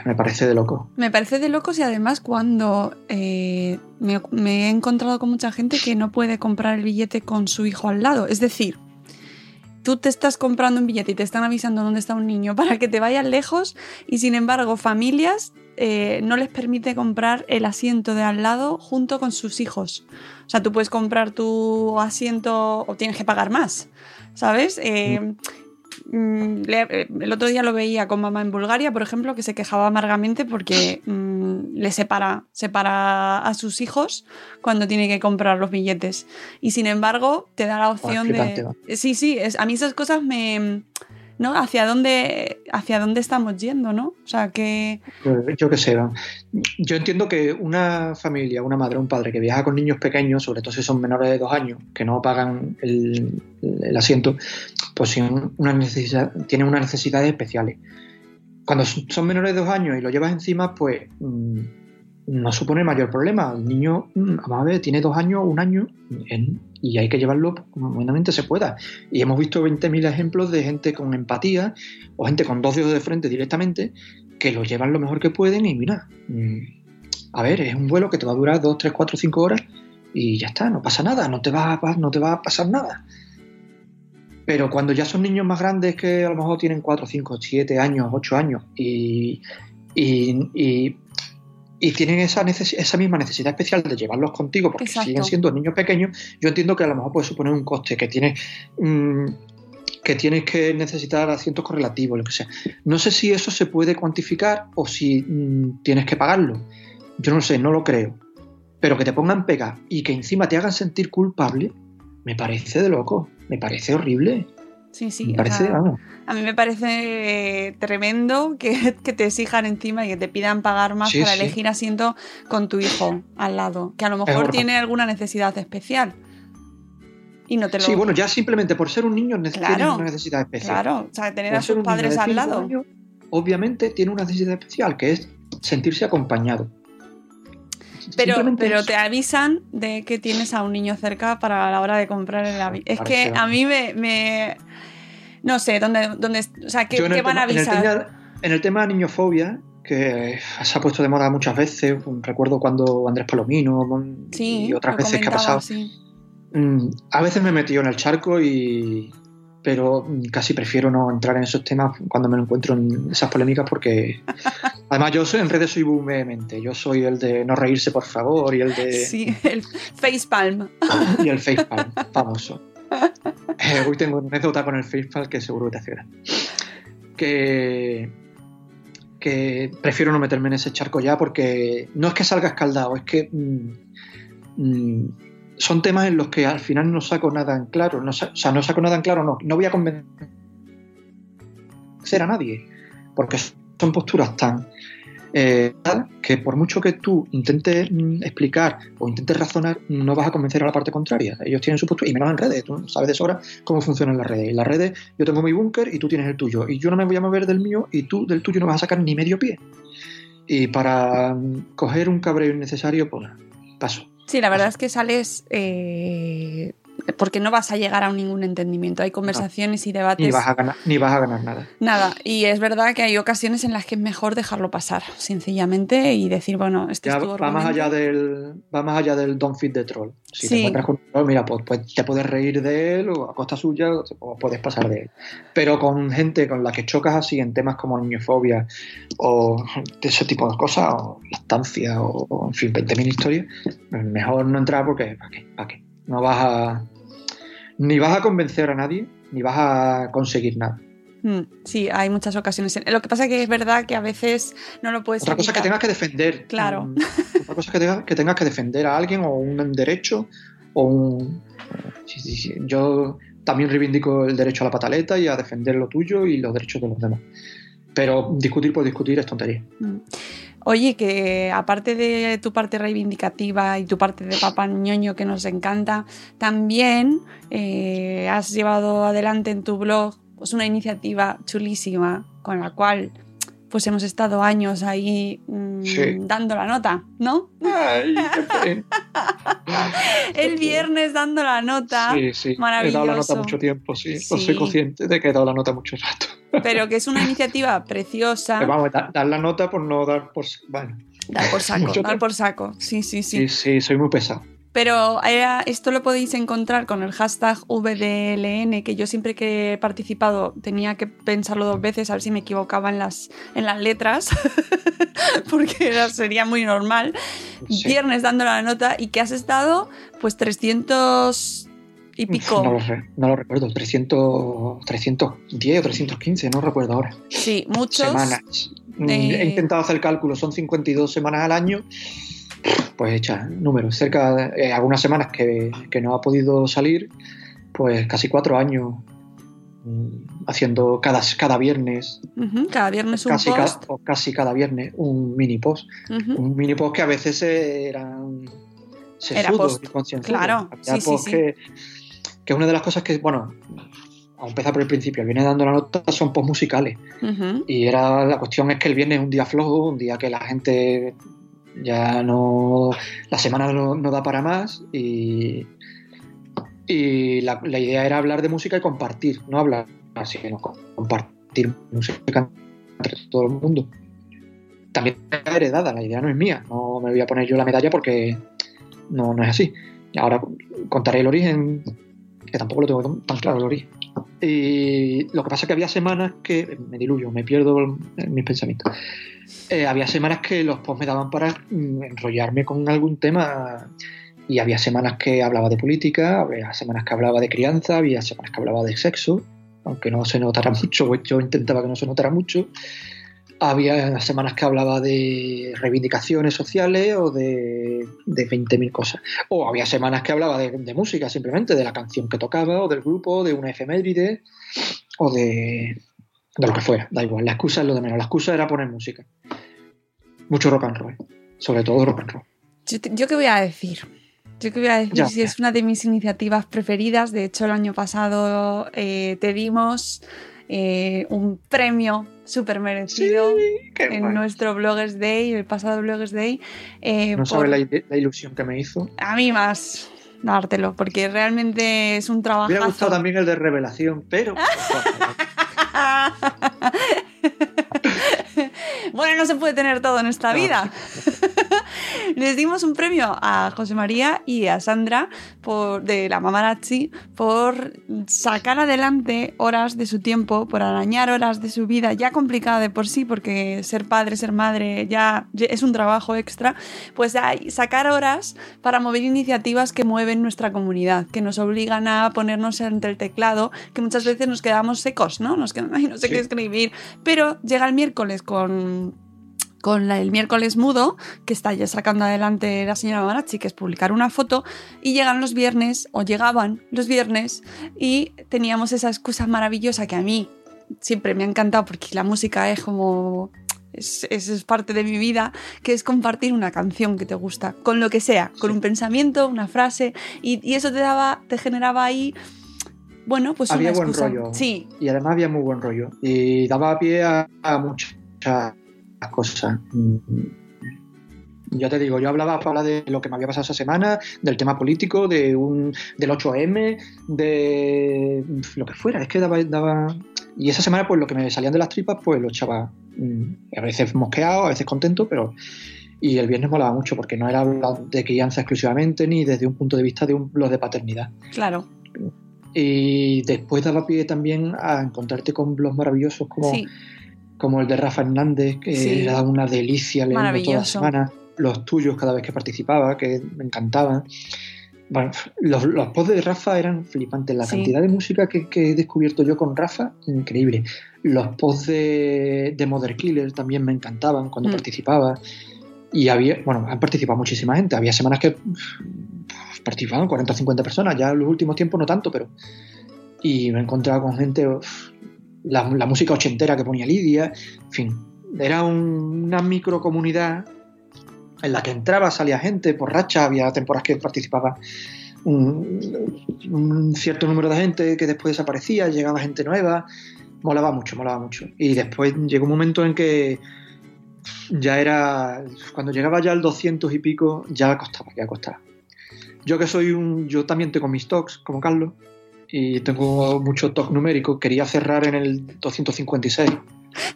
Me parece de loco. Me parece de locos y además cuando eh, me, me he encontrado con mucha gente que no puede comprar el billete con su hijo al lado. Es decir, tú te estás comprando un billete y te están avisando dónde está un niño para que te vayas lejos y sin embargo familias eh, no les permite comprar el asiento de al lado junto con sus hijos. O sea, tú puedes comprar tu asiento o tienes que pagar más, ¿sabes? Eh, Mm, le- eh, el otro día lo veía con mamá en Bulgaria, por ejemplo, que se quejaba amargamente porque mm, le separa, separa a sus hijos cuando tiene que comprar los billetes. Y sin embargo, te da la opción de. Sí, sí, es, a mí esas cosas me. ¿No? ¿Hacia dónde, hacia dónde estamos yendo, no? O sea, que. Pues yo qué sé. Yo entiendo que una familia, una madre, un padre que viaja con niños pequeños, sobre todo si son menores de dos años, que no pagan el, asiento, pues tienen una necesidad, tienen unas necesidades especiales. Cuando son menores de dos años y lo llevas encima, pues mm, no supone mayor problema. El niño, mm, a ver, tiene dos años, un año, en- y hay que llevarlo como buenamente se pueda. Y hemos visto 20.000 ejemplos de gente con empatía o gente con dos dedos de frente directamente que lo llevan lo mejor que pueden y mira, mm, a ver, es un vuelo que te va a durar 2, 3, 4, 5 horas y ya está, no pasa nada, no te va a, no te va a pasar nada. Pero cuando ya son niños más grandes que a lo mejor tienen 4, 5, 7 años, 8 años y, y- y tienen esa, necesi- esa misma necesidad especial de llevarlos contigo porque Exacto. siguen siendo niños pequeños, yo entiendo que a lo mejor puede suponer un coste que tienes mm, que tienes que necesitar asientos correlativos, lo que sea. No sé si eso se puede cuantificar o si mm, tienes que pagarlo. Yo no sé, no lo creo. Pero que te pongan pega y que encima te hagan sentir culpable, me parece de loco. Me parece horrible. Sí, sí. Me parece, sea, vamos. A mí me parece eh, tremendo que, que te exijan encima y que te pidan pagar más Sí, para sí. elegir asiento con tu hijo al lado, que a lo mejor tiene alguna necesidad especial. Y no te lo. Sí, bueno, ya simplemente por ser un niño Claro, tienes una necesidad especial. Claro, o sea, tener Por a sus padres al lado. años, obviamente tiene una necesidad especial, que es sentirse acompañado. Pero, pero te avisan de que tienes a un niño cerca para la hora de comprar el avión. Es que a mí me. me- No sé, ¿dónde, dónde, o sea, ¿qué, van a tema- en el avisar? tema- En el tema niñofobia, que se ha puesto de moda muchas veces, recuerdo cuando Andrés Palomino sí, y otras veces que ha pasado, sí. mm, a veces me he metido en el charco y pero casi prefiero no entrar en esos temas cuando me lo encuentro en esas polémicas porque además yo soy, en redes soy muy vehemente, yo soy el de no reírse por favor y el de Sí, el facepalm. y el facepalm famoso. Eh, hoy tengo una anécdota con el facepalm que seguro que te hace gracia. Que, que prefiero no meterme en ese charco ya porque no es que salga escaldado, es que mm, mm, son temas en los que al final no saco nada en claro. O sea, no saco nada en claro, no. No voy a convencer a nadie porque son posturas tan eh, que por mucho que tú intentes mm, explicar o intentes razonar, no vas a convencer a la parte contraria. Ellos tienen su postura, y menos en redes, tú sabes de sobra cómo funcionan las redes. En las redes yo tengo mi búnker y tú tienes el tuyo, y yo no me voy a mover del mío y tú del tuyo no vas a sacar ni medio pie. Y para mm, coger un cabreo innecesario, pues paso. Sí, la verdad es que sales eh, porque no vas a llegar a ningún entendimiento. Hay conversaciones y debates. Ni vas, a ganar, ni vas a ganar nada. Nada. Y es verdad que hay ocasiones en las que es mejor dejarlo pasar, sencillamente, y decir, bueno, este Ya es tu va más allá del va más allá del don't feed the troll. Si te encuentras con un troll, mira, pues, pues te puedes reír de él o a costa suya o puedes pasar de él. Pero con gente con la que chocas así en temas como niñofobia o de ese tipo de cosas, o lactancia o, o, en fin, 20.000 historias, mejor no entrar porque ¿para qué? ¿Para qué? No vas a ni vas a convencer a nadie ni vas a conseguir nada. Mm, Sí, hay muchas ocasiones. en- Lo que pasa que es verdad que a veces no lo puedes Otra cosa que tengas que defender. Claro. Mm, Otra cosa que tengas, que tengas que defender a alguien o un derecho o un... sí, sí, sí. Yo también reivindico el derecho a la pataleta y a defender lo tuyo y los derechos de los demás. Pero discutir por discutir es tontería. Mm. Oye, que aparte de tu parte reivindicativa y tu parte de papá ñoño que nos encanta, también eh, has llevado adelante en tu blog pues, una iniciativa chulísima con la cual pues hemos estado años ahí mm, Sí. dando la nota, ¿no? Ay, qué pena. El viernes dando la nota, Sí, sí. He maravilloso. dado la nota mucho tiempo, sí. Sí. soy consciente de que he dado la nota mucho rato. pero que es una iniciativa preciosa. Pero vamos, da- dar la nota por no dar por... Bueno, Dar por saco, dar por saco. Sí, sí, sí. sí, sí, soy muy pesado. Pero eh, esto lo podéis encontrar con el hashtag VDLN, que yo siempre que he participado tenía que pensarlo dos veces a ver si me equivocaba en las, en las letras, porque sería muy normal. Sí. Viernes dando la nota y que has estado pues 300 y pico. No lo, re- no lo recuerdo, 300, 310 o 315, no recuerdo ahora. Sí, muchos. Semanas. Mm, Eh, He intentado hacer cálculos, son 52 semanas al año. Pues echa números, cerca de eh, algunas semanas que, que no ha podido salir, pues casi cuatro años mm, haciendo cada, cada viernes, cada viernes un casi, ca- post. o casi cada viernes, un mini post. Un mini post que a veces eran Era sesudos post, y concienzudos. claro, sí, sí, posts sí. Que, es una de las cosas que, bueno, a empezar por el principio, el viene dando la nota, son post musicales. Y era la cuestión es que el viernes es un día flojo, un día que la gente ya no. La semana no, da para más y. Y la, la idea era hablar de música y compartir, no hablar sino co- compartir música entre todo el mundo. También heredada, la idea no es mía, no me voy a poner yo la medalla porque no, no es así. Y ahora contaré el origen, que tampoco lo tengo tan- claro el origen. Y lo que pasa es que había semanas que me diluyo, me pierdo mis pensamientos. Eh, había semanas que los posts me daban para mm, enrollarme con algún tema y había semanas que hablaba de política, había semanas que hablaba de crianza, había semanas que hablaba de sexo, aunque no se notara mucho, pues yo intentaba que no se notara mucho. Había semanas que hablaba de reivindicaciones sociales o de, de 20.000 cosas. O había semanas que hablaba de, música, simplemente, de la canción que tocaba, o del grupo, de una efeméride, o de, de lo que fuera. Da igual, la excusa es lo de menos. La excusa era poner música. Mucho rock and roll, sobre todo rock and roll. Yo, te- ¿yo qué voy a decir? Yo qué voy a decir Ya. si es una de mis iniciativas preferidas. De hecho, el año pasado eh, te dimos eh, un premio súper merecido qué en guay. nuestro Bloggers Day, el pasado Bloggers Day. eh, No por- sabes la, la ilusión que me hizo. A mí más dártelo, porque realmente es un Me hubiera trabajo. gustado también el de revelación, pero. bueno, no se puede tener todo en esta vida. Les dimos un premio a José María y a Sandra por, de la Mamarazzi por sacar adelante horas de su tiempo, por arañar horas de su vida, ya complicada de por sí, porque ser padre, ser madre ya es un trabajo extra, pues hay- sacar horas para mover iniciativas que mueven nuestra comunidad, que nos obligan a ponernos ante el teclado, que muchas veces nos quedamos secos, ¿no? Nos quedamos, "Ay, no sé Sí. qué escribir, pero llega el miércoles con con la- el miércoles mudo, que está ya sacando adelante la señora Marachi, que es publicar una foto, y llegan los viernes, o llegaban los viernes, y teníamos esa excusa maravillosa que a mí siempre me ha encantado, porque la música es como es, es, es parte de mi vida, que es compartir una canción que te gusta, con lo que sea, con un pensamiento, una frase, y, y eso te daba, te generaba ahí, bueno, pues había una buen rollo. Sí, Y además había muy buen rollo. Y daba pie a, a muchas cosas. Mm. Ya te digo, yo hablaba para de lo que me había pasado esa semana, del tema político, de un, del 8M, de lo que fuera. Es que daba, daba. Y esa semana, pues lo que me salían de las tripas, pues lo echaba mm, a veces mosqueado, a veces contento, pero. Y el viernes molaba mucho porque no era hablar de crianza exclusivamente ni desde un punto de vista de un blog de paternidad. claro. Y después daba pie también a encontrarte con blogs maravillosos como, Sí, como el de Rafa Hernández, que Sí. era una delicia leerlo toda la semana. Los tuyos cada vez que participaba, que me encantaban. Bueno, los, los posts de Rafa eran flipantes. La Sí. cantidad de música que, que he descubierto yo con Rafa, increíble. Los posts de, de Mother Killer también me encantaban cuando Mm. participaba. Y había, bueno, han participado muchísima gente. Había semanas que pff, participaban 40 o 50 personas. Ya en los últimos tiempos no tanto, pero. Y me he encontrado con gente. La, música ochentera que ponía Lidia. En fin, era un- una microcomunidad en la que entraba, salía gente por racha. Había temporadas que participaba un, cierto número de gente que después desaparecía, llegaba gente nueva. Molaba mucho, molaba mucho. Y después llegó un momento en que ya era. Cuando llegaba ya al 200 y pico, ya costaba, ya costaba. Yo que soy un. Yo también tengo mis talks, como Carlos, y tengo muchos talks numéricos. Quería cerrar en el 256.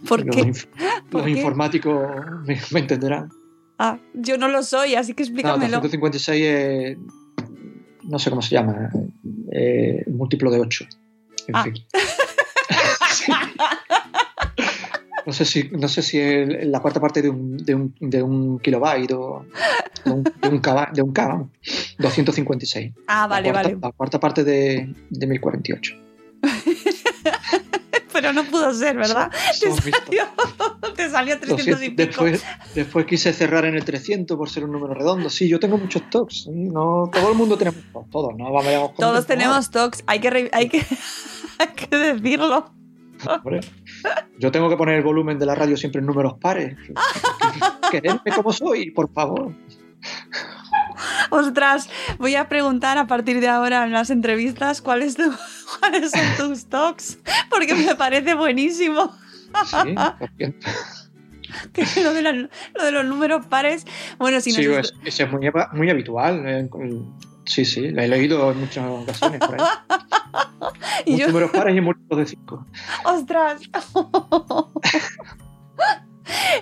¿por los qué? inf- ¿Por los qué? informáticos me, me entenderán. Ah, yo no lo soy, así que No, explícamelo. 256 es. No sé cómo se llama. eh, múltiplo de 8. En Ah. fin. No sé si, no sé si es la cuarta parte de un, de un, de un kilobyte o de un, de un de un K, vamos. 256. Ah, vale, la cuarta, vale. La cuarta parte de, de 1048. Pero no pudo ser, ¿verdad? Te salió, te salió 300 y 200. pico. Después, después quise cerrar en el 300 por ser un número redondo. Sí, yo tengo muchos. ¿sí? No, todo el mundo tenemos. Todos, no vamos con- Todos tenemos talks, hay que, hay que, hay que decirlo. Hombre, Yo tengo que poner el volumen de la radio siempre en números pares. Quererme como soy, por favor. Ostras, voy a preguntar a partir de ahora en las entrevistas cuáles, tu- cuáles son tus talks, porque me parece buenísimo. Sí, Que lo, de la- lo de los números pares. Bueno, si sí, nos es, es muy, muy habitual. Sí, sí, la he leído en muchas ocasiones. por ahí. Y Muchos yo- números pares y múltiplos de 5. ¡Ostras!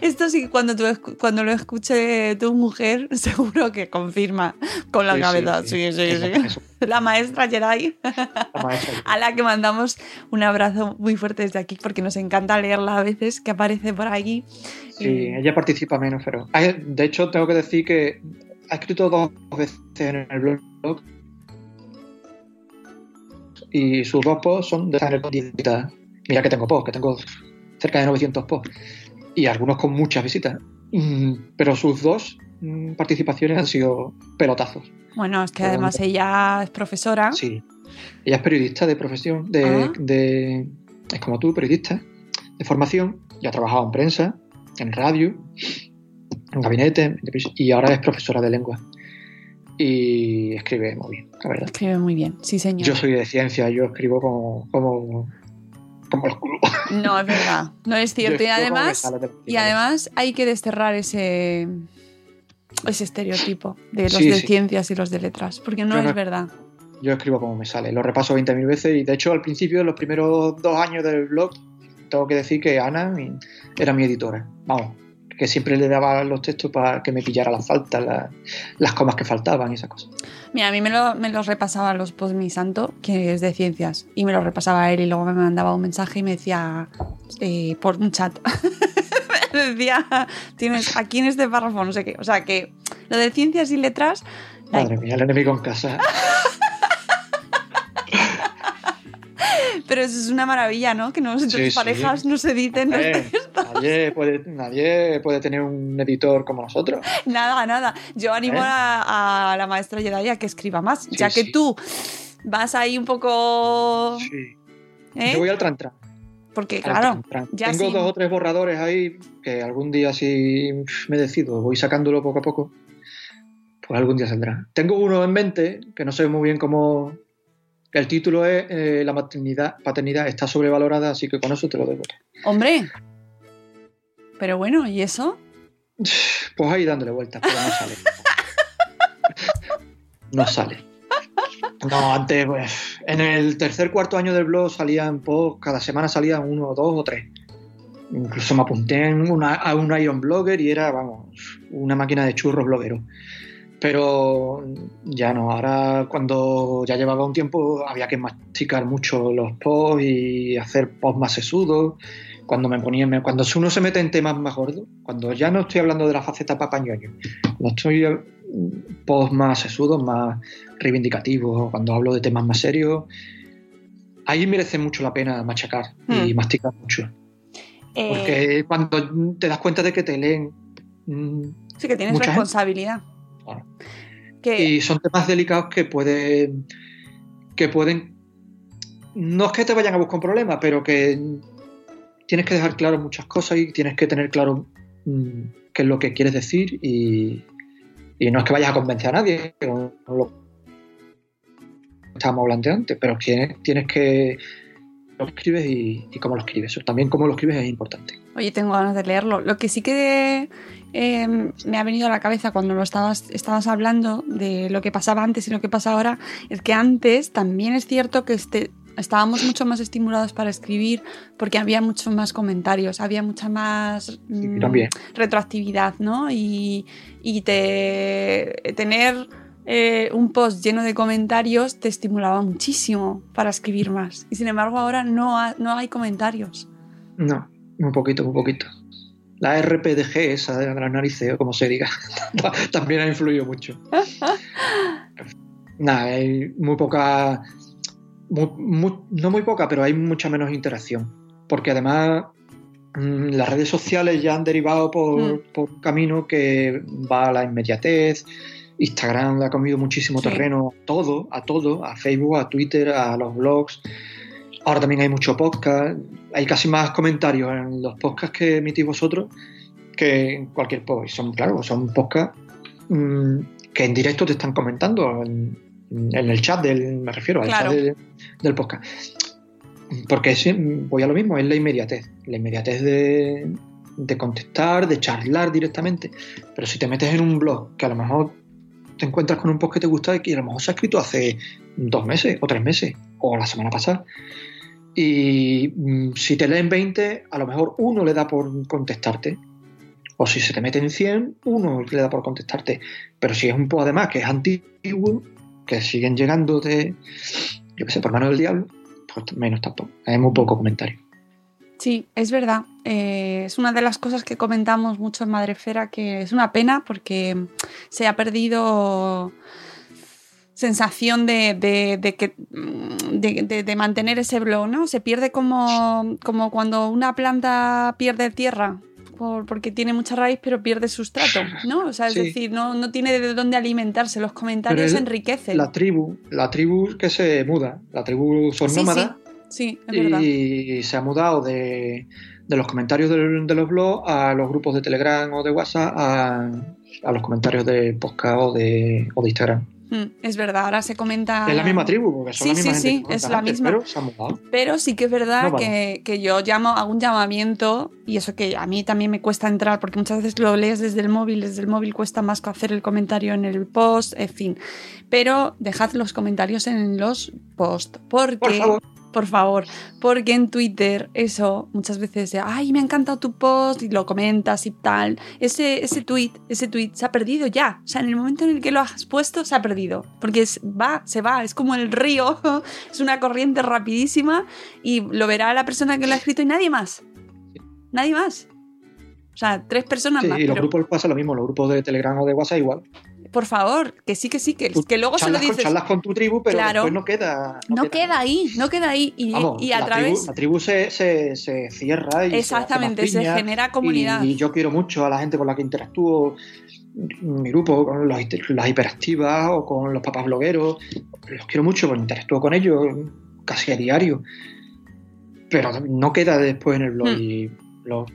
Esto sí, cuando, tú, cuando lo escuche tu mujer, seguro que confirma con la Sí, sí, cabeza. sí. Sí, sí, sí. La maestra Jedi, La maestra. a la que mandamos un abrazo muy fuerte desde aquí, porque nos encanta leerla a veces, que aparece por allí. Sí, Y- ella participa menos, pero. Ah, De hecho, tengo que decir que ha escrito dos veces en el blog. Y sus dos posts son de el visitas. Mira que tengo posts, que tengo cerca de 900 posts. Y algunos con muchas visitas. Mm, Pero sus dos mm, participaciones han sido pelotazos. Bueno, es que además ella es profesora. Sí. Ella es periodista de profesión, de, Ah. de- es como tú, periodista de formación, ya ha trabajado en prensa, en radio, en gabinete, y ahora es profesora de lengua. Y escribe muy bien, la verdad. Escribe muy bien, sí señor. Yo soy de ciencia, yo escribo como, como, culos. No, es verdad, no es cierto. Y además, y además hay que desterrar ese, ese estereotipo de los Sí, de sí. ciencias y los de letras, porque no Yo es no- verdad. Yo escribo como me sale, lo repaso 20.000 veces y de hecho al principio, en los primeros dos años del blog, tengo que decir que Ana era mi editora. Vamos, que siempre le daba los textos para que me pillara las faltas, la- las comas que faltaban y esas cosas. Mira, a mí me, lo- me los repasaba los post mi santo, que es de ciencias, y me los repasaba él y luego me mandaba un mensaje y me decía eh, por un chat. me decía, tienes aquí en este párrafo, no sé qué. O sea que lo de ciencias y letras, Madre mía, el enemigo en casa. pero eso es una maravilla, ¿no? Que no, Sí, tus sí. parejas no se nadie, puede, nadie puede tener un editor como nosotros. Nada, nada. Yo animo ¿Eh? a, a la maestra Jedi a que escriba más, Sí, ya que tú vas ahí un poco... Sí. ¿eh? Yo voy al trantra. Porque, claro, ya Tengo sí. dos o tres borradores ahí que algún día si me decido, voy sacándolo poco a poco, pues algún día saldrá. Tengo uno en mente que no sé muy bien cómo... El título es eh, La maternidad, paternidad está sobrevalorada, así que con eso te lo debo. Hombre. Pero bueno, ¿y eso? Pues ahí dándole vueltas, pero no sale. No sale. No, antes, pues, en el tercer cuarto año del blog salían post, cada semana salían uno, dos o tres. Incluso me apunté en una- a un Iron Blogger y era, vamos, una máquina de churros bloguero. Pero ya no, ahora cuando ya llevaba un tiempo había que masticar mucho los posts y hacer posts más sesudos. Cuando me ponía, cuando uno se mete en temas más gordos, cuando ya no estoy hablando de la faceta papañoño, cuando estoy mm, posts más sesudos, más reivindicativos, cuando hablo de temas más serios, ahí merece mucho la pena machacar y Hmm. masticar mucho. Eh, Porque cuando te das cuenta de que te leen mm, sí que tienes mucha gente. Claro. Y son temas delicados que pueden que pueden no es que te vayan a buscar un problema pero que tienes que dejar claro muchas cosas y tienes que tener claro mm, qué es lo que quieres decir y, y no es que vayas a convencer a nadie no, no lo estábamos hablando antes pero tienes, tienes que lo escribes y, y cómo lo escribes también cómo lo escribes es importante Oye, tengo ganas de leerlo. Lo que sí que eh, me ha venido a la cabeza cuando lo estabas, estabas hablando de lo que pasaba antes y lo que pasa ahora es que antes también es cierto que este, estábamos mucho más estimulados para escribir porque había muchos más comentarios, había mucha más mm, retroactividad, ¿no? Y, y te, tener eh, un post lleno de comentarios te estimulaba muchísimo para escribir más. Y sin embargo ahora no, ha- no hay comentarios. No, muy poquito, muy poquito. La RPDG, esa de las narices, o como se diga, también ha influido mucho. Nada, hay muy poca. muy- muy- no muy poca, pero hay mucha menos interacción. Porque además mm, las redes sociales ya han derivado por, Mm. por un camino que va a la inmediatez. Instagram le ha comido muchísimo Sí. terreno a todo, a todo, a Facebook, a Twitter, a los blogs. Ahora también hay mucho podcast. Hay casi más comentarios en los podcasts que emitís vosotros que en cualquier post. Y Son, claro, son podcasts mm, que en directo te están comentando en, en el chat del, me refiero, al Claro. chat del, del podcast. Porque voy a lo mismo, es la inmediatez. La inmediatez de, de contestar, de charlar directamente. Pero si te metes en un blog que a lo mejor te encuentras con un post que te gusta y que a lo mejor se ha escrito hace dos meses o tres meses o la semana pasada. Y mm, si te leen 20, a lo mejor uno le da por contestarte. O si se te meten 100, uno le da por contestarte. Pero si es un post además que es antiguo, que siguen llegando de, yo qué sé, por mano del diablo, pues menos tampoco. Hay muy poco comentario. Sí, es verdad. Eh, es una de las cosas que comentamos mucho en Madrefera, que es una pena porque se ha perdido sensación de, de- de que, de, de- mantener ese blog, ¿no? Se pierde como, como cuando una planta pierde tierra. por- porque tiene mucha raíz, pero pierde sustrato, ¿no? O sea, es Sí. decir, no, no tiene de dónde alimentarse. Los comentarios es enriquecen. La tribu, la tribu que se muda, la tribu son Sí, nómadas. sí, es verdad. y se ha mudado de, de los comentarios de los blogs a los grupos de Telegram o de WhatsApp a, a los comentarios de podcast o de, o de Instagram. Mm, es verdad, ahora se comenta. Es la misma tribu, porque son Sí, la misma sí, gente sí, es la antes, misma. Pero se sí que es verdad No, vale. que, que yo llamo, hago un llamamiento, y eso que a mí también me cuesta entrar, porque muchas veces lo lees desde el móvil, desde el móvil cuesta más que hacer el comentario en el post, en fin. Pero dejad los comentarios en los posts, porque... Por favor. Por favor, porque en Twitter eso muchas veces de, ay, me ha encantado tu post y lo comentas y tal. Ese, ese tweet, ese tweet se ha perdido ya. O sea, en el momento en el que lo has puesto, se ha perdido. Porque es- va, se va, es como el río, es una corriente rapidísima y lo verá la persona que lo ha escrito y nadie más. Nadie más. O sea, tres personas Sí, más. y los pero, grupos pasa lo mismo, los grupos de Telegram o de WhatsApp igual. Por favor, que sí, que sí, que, que luego se lo charlas, con, dices. charlas con tu tribu, pero Claro. después no queda. No queda ahí, no queda ahí. Y, Vamos, y a la, través. tribu, la tribu se, se, se cierra y Exactamente, se, genera comunidad. Y, yo quiero mucho a la gente con la que interactúo, mi grupo, con los, las hiperactivas o con los papás blogueros. Los quiero mucho, porque interactúo con ellos casi a diario. pero no queda después en el blog. Y lo-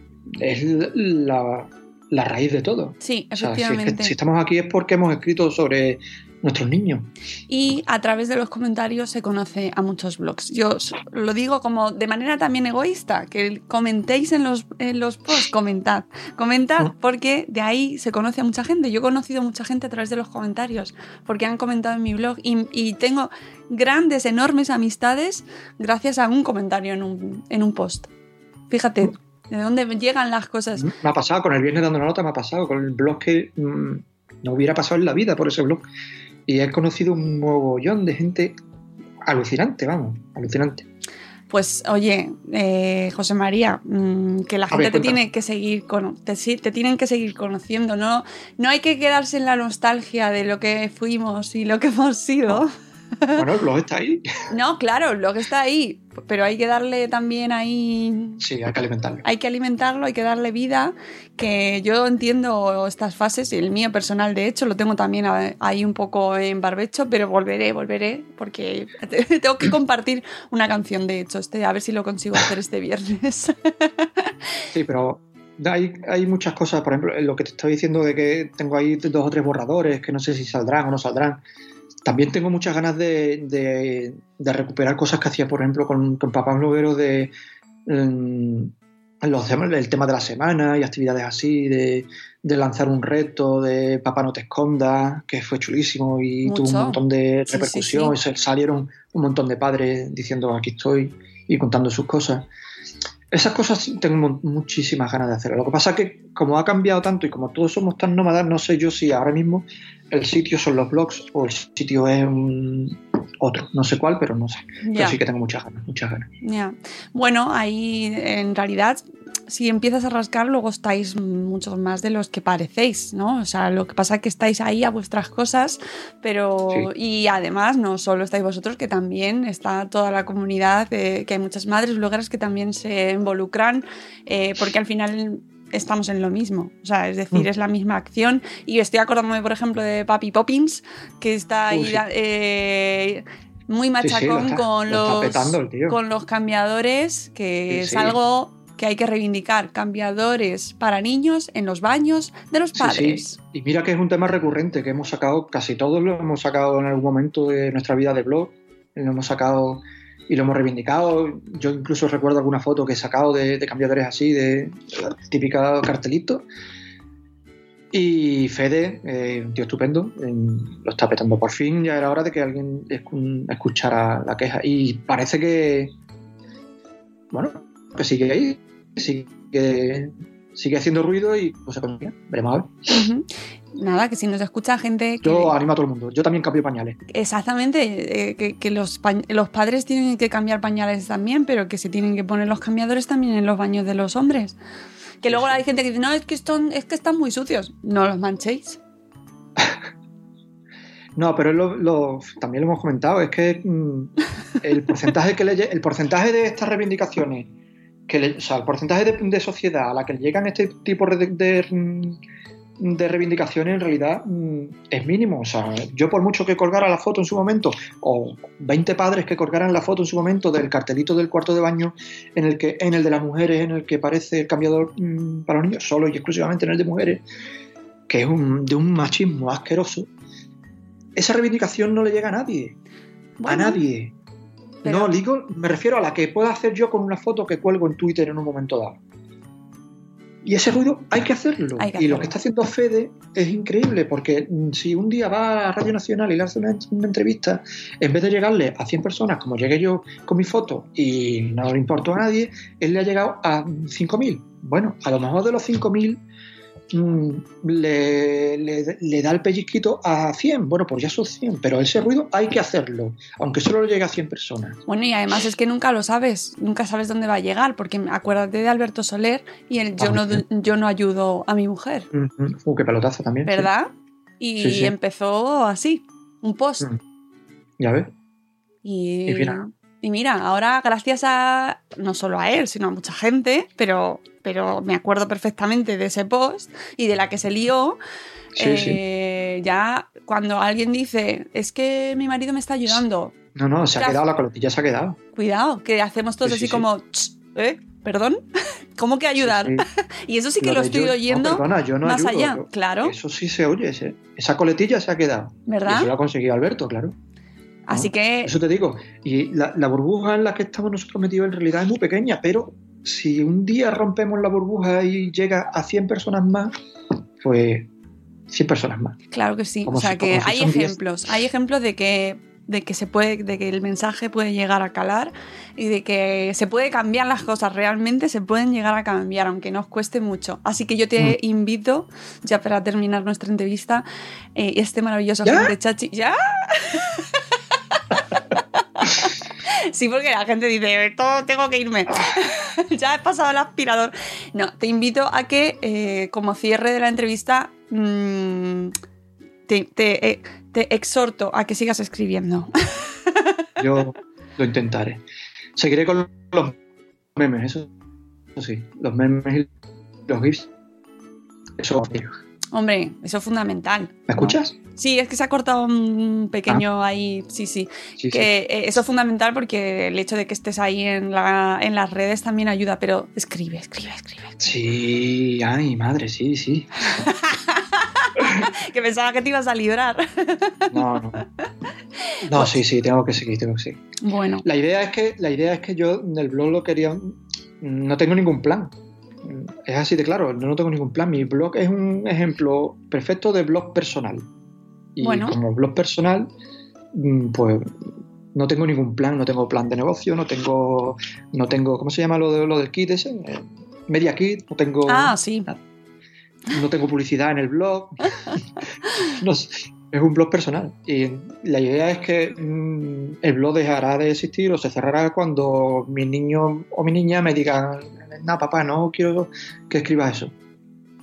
es la, la raíz de todo. Sí, O sea, si, es que- efectivamente. si estamos aquí es porque hemos escrito sobre nuestros niños. Y a través de los comentarios se conoce a muchos blogs. Yo lo digo como de manera también egoísta, que comentéis en los, en los posts, comentad. Comentad porque de ahí se conoce a mucha gente. Yo he conocido a mucha gente a través de los comentarios porque han comentado en mi blog y, y tengo grandes, enormes amistades gracias a un comentario en un, en un post. Fíjate, de dónde llegan las cosas. Me ha pasado con el viernes dando una nota, me ha pasado con el blog que mm, no hubiera pasado en la vida por ese blog. Y he conocido un mogollón de gente alucinante, vamos, alucinante. Pues oye, eh, José María, mm, que la A gente ver, te tiene que seguir cono- te, te tienen que seguir conociendo, no, no hay que quedarse en la nostalgia de lo que fuimos y lo que hemos sido. Bueno, el blog está ahí. No, claro, lo que está ahí, pero hay que darle también ahí Sí, hay que alimentarlo. hay que alimentarlo, hay que darle vida, que yo entiendo estas fases, y el mío personal de hecho lo tengo también ahí un poco en barbecho, pero volveré, volveré, porque tengo que compartir una canción de hecho, este, a ver si lo consigo hacer este viernes. Sí, pero hay, hay muchas cosas, por ejemplo, lo que te estaba diciendo de que tengo ahí dos o tres borradores que no sé si saldrán o no saldrán. También tengo muchas ganas de, de- de recuperar cosas que hacía, por ejemplo, con, con Papá Bloguero de los temas- el tema de la semana y actividades así, de, de lanzar un reto, de Papá no te escondas, que fue chulísimo y tuvo un montón de Sí, sí, repercusión. y se- salieron un montón de padres diciendo aquí estoy y contando sus cosas. Esas cosas tengo mu- muchísimas ganas de hacerlo. Lo que pasa es que como ha cambiado tanto y como todos somos tan nómadas, no sé yo si ahora mismo el sitio son los blogs o el sitio es un- otro. No sé cuál, pero no sé. Ya. Pero sí que tengo muchas ganas, muchas ganas. Bueno, ahí en realidad, si empiezas a rascar, luego estáis muchos más de los que parecéis, ¿no? O sea, lo que pasa es que estáis ahí a vuestras cosas, pero. Y además, no solo estáis vosotros, que también está toda la comunidad, eh, que hay muchas madres blogueras que también se involucran, eh, porque al final. Estamos en lo mismo, o sea, es decir, Mm. es la misma acción. Y estoy acordándome, por ejemplo, de Papi Poppins, que está ahí sí. eh, muy Sí, sí, machacón lo está- con lo los petando con los cambiadores, que es algo que hay que reivindicar. Cambiadores para niños en los baños de los Sí, padres. sí. Y mira que es un tema recurrente que hemos sacado, casi todos lo hemos sacado en algún momento de nuestra vida de blog, lo hemos sacado y lo hemos reivindicado. Yo incluso recuerdo alguna foto que he sacado de, de cambiadores así, de típica cartelito. Y Fede, eh, un tío estupendo, eh, lo está petando por fin. Ya era hora de que alguien escu- escuchara la queja. Y parece que, bueno, que sigue ahí, sigue, sigue haciendo ruido y pues se consigue. Veremos a ver. Nada, que si nos escucha gente que... Yo animo a todo el mundo. Yo también cambio pañales. Exactamente, eh, que, que los, pa- los padres tienen que cambiar pañales también, pero que se tienen que poner los cambiadores también en los baños de los hombres. Que luego hay gente que dice, no, es que, están, es que están muy sucios. No los manchéis. No, pero lo- lo- también lo hemos comentado, es que mm, el porcentaje que le el porcentaje de estas reivindicaciones, que le- o sea, el porcentaje de, de sociedad a la que le llegan este tipo de, de, de reivindicaciones en realidad mm, es mínimo. O sea, yo por mucho que colgara la foto en su momento, o 20 padres que colgaran la foto en su momento del cartelito del cuarto de baño en el que, en el de las mujeres, en el que aparece el cambiador mm, para los niños, solo y exclusivamente en el de mujeres, que es un- de un machismo asqueroso esa reivindicación no le llega a nadie. a nadie. Pero- No, digo, me refiero a la que pueda hacer yo con una foto que cuelgo en Twitter en un momento dado. Y ese ruido hay que hacerlo. Hay que y lo que está haciendo Fede es increíble, porque mm, si un día va a Radio Nacional y le hace una, una entrevista, en vez de llegarle a 100 personas, como llegué yo con mi foto, y no le importó a nadie, él le ha llegado a 5.000. Bueno, a lo mejor de los 5.000 mm, le, le- le da el pellizquito a 100. Bueno, pues ya son 100, pero ese ruido hay que hacerlo, aunque solo le llegue a 100 personas. Bueno, y además es que nunca lo sabes, nunca sabes dónde va a llegar, porque acuérdate de Alberto Soler y el yo, Ah, no, sí. yo no ayudo a mi mujer. Uh, qué pelotazo también. sí. ¿verdad? Y Sí, empezó así, un post. Mm. Ya ves. Y, Y mira. y mira, ahora gracias a no solo a él, sino a mucha gente, pero, pero me acuerdo perfectamente de ese post y de la que se lió. Sí, sí. Eh, Ya cuando alguien dice, es que mi marido me está ayudando, No, no, se ha quedado, la coletilla se ha quedado. cuidado, que hacemos todos Sí, sí, así sí. como, "Ch, ¿eh? ¿Perdón? ¿Cómo que ayudar? Y eso sí que Lo estoy yo- no, oyendo perdona, yo no más ayudo, allá, claro, Eso sí se oye, ese- esa coletilla se ha quedado. Y ¿verdad? eso lo ha conseguido Alberto, claro. Así ¿no? que, Eso te digo. Y la, la burbuja en la que estamos nosotros metidos en realidad es muy pequeña, pero si un día rompemos la burbuja y llega a 100 personas más, pues 100 personas más. claro que sí. como O sea si- que si hay ejemplos, hay ejemplos de que de que se puede, de que el mensaje puede llegar a calar y de que se puede cambiar las cosas, realmente se pueden llegar a cambiar, aunque nos cueste mucho. Así que yo te Mm. invito, ya para terminar nuestra entrevista, eh, este maravilloso ¿Ya? gente chachi. ¿Ya? Sí, porque la gente dice, todo tengo que irme. ya he pasado el aspirador. No, te invito a que, eh, como cierre de la entrevista, mm, te, te, eh, te exhorto a que sigas escribiendo. Yo lo intentaré. Seguiré con los memes, eso, eso sí. Los memes y los GIFs. Eso ¿Me Hombre, eso es fundamental. ¿no? escuchas? Sí, es que se ha cortado un pequeño ahí, sí, sí. Que eh, eso es fundamental porque el hecho de que estés ahí en, la, en las redes también ayuda, pero escribe, escribe, escribe. Sí, ay, madre, sí, sí. Que pensaba que te ibas a librar. No, no. No, sí, sí, tengo que seguir, tengo que seguir. Bueno, La idea es que, la idea es que yo en el blog lo quería. No tengo ningún plan. Es así de claro, no, no tengo ningún plan. Mi blog es un ejemplo perfecto de blog personal. Y Bueno. como blog personal, mm, pues no tengo ningún plan, no tengo plan de negocio, no tengo. No tengo. ¿Cómo se llama lo, de, lo del kit ese? Eh, Media kit, no tengo. ah, sí. no tengo publicidad en el blog. No sé, es un blog personal. Y la idea es que mm, el blog dejará de existir o se cerrará cuando mi niño o mi niña me digan, no, papá, no quiero que escribas eso.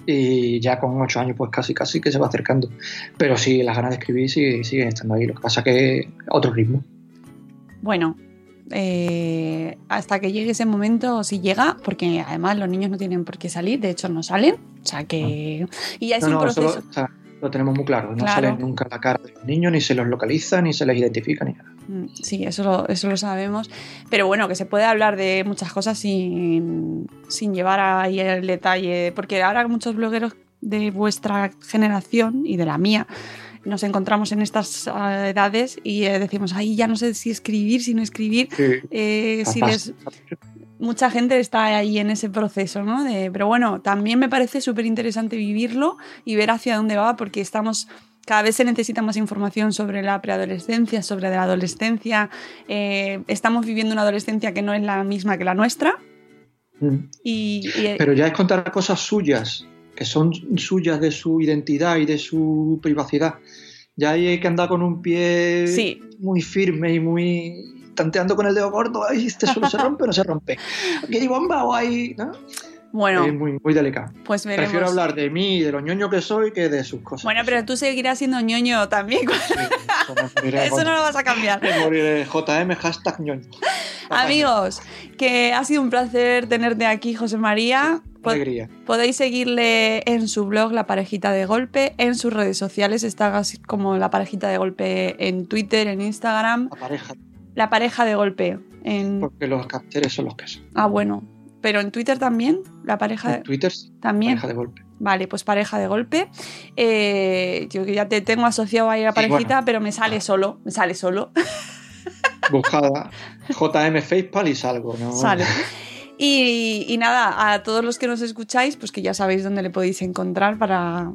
Y ya con ocho años, pues casi, casi que se va acercando. Pero sí, las ganas de escribir sí- siguen estando ahí. Lo que pasa que a otro ritmo. Bueno, eh, hasta que llegue ese momento, si llega, porque además los niños no tienen por qué salir, de hecho no salen, o sea que... Y ya es No, un no, eso proceso... lo, o sea, lo tenemos muy claro. No Claro. sale nunca la cara de los niños, ni se los localiza, ni se les identifica, ni nada. Mm, Sí, eso lo, eso lo sabemos. Pero bueno, que se puede hablar de muchas cosas sin, sin llevar ahí el detalle. Porque ahora muchos blogueros de vuestra generación y de la mía nos encontramos en estas ah, edades y eh, decimos, ay, ya no sé si escribir, si no escribir. Eh, si les, mucha gente está ahí en ese proceso, ¿no? De- pero bueno, también me parece súper interesante vivirlo y ver hacia dónde va, porque estamos. Cada vez se necesita más información sobre la preadolescencia, sobre la adolescencia. Eh, estamos viviendo una adolescencia que no es la misma que la nuestra. Mm. Y, y- Pero ya es contar cosas suyas, que son suyas de su identidad y de su privacidad. Ya hay que andar con un pie Sí. muy firme y muy tanteando con el dedo gordo. Ay, este suelo se rompe o no se rompe. Aquí hay bomba o hay. ¿no? Bueno, Es muy, muy delicado. pues veremos. Prefiero hablar de mí y de lo ñoño que soy que de sus cosas. Bueno, pero tú seguirás siendo ñoño también. Sí, eso con- no lo vas a cambiar. moriré. JM hashtag ñoño. Amigos, que ha sido un placer tenerte aquí, José María. Alegría. Podéis seguirle en su blog La Parejita de Golpe, en sus redes sociales, está así como La Parejita de Golpe en Twitter, en Instagram. La pareja, La Pareja de Golpe en... porque los caracteres son los que son. Ah, bueno. Pero en Twitter también, La Pareja de... Twitter, También. pareja de golpe. Vale, pues pareja de golpe. Eh, yo que ya te tengo asociado ahí a la Sí, parejita, bueno. pero me sale solo, me sale solo. Buscada JM Facepal y salgo. ¿no? Sale. Y, y nada, a todos los que nos escucháis, pues que ya sabéis dónde le podéis encontrar para,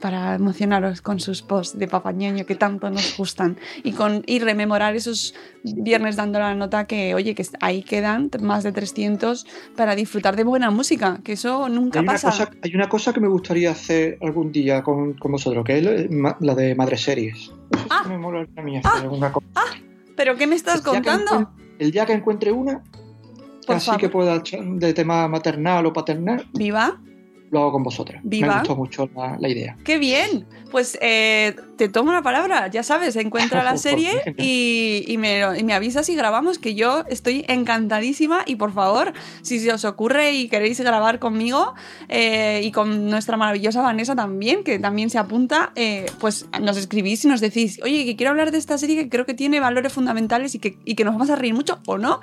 para emocionaros con sus posts de papañeño que tanto nos gustan y, con, y rememorar esos viernes dando la nota que, oye, que ahí quedan más de 300 para disfrutar de buena música, que eso nunca Hay una, pasa. cosa, hay una cosa que me gustaría hacer algún día con, con vosotros, que es la- la de madre series. Ah. que me mola a mí hacer alguna cosa. ¿Pero qué me estás El día que contando? El día que encuentre una, Por así favor. que pueda de tema maternal o paternal, Viva. Lo hago con vosotras. Viva. Me gustó mucho la, la idea. ¡Qué bien! Pues eh, te tomo la palabra, ya sabes, encuentra la serie y, y me, y me avisas y grabamos, que yo estoy encantadísima y por favor, si se os ocurre y queréis grabar conmigo eh, y con nuestra maravillosa Vanessa también, que también se apunta, eh, pues nos escribís y nos decís, oye, que quiero hablar de esta serie que creo que tiene valores fundamentales y que, y que nos vamos a reír mucho o no.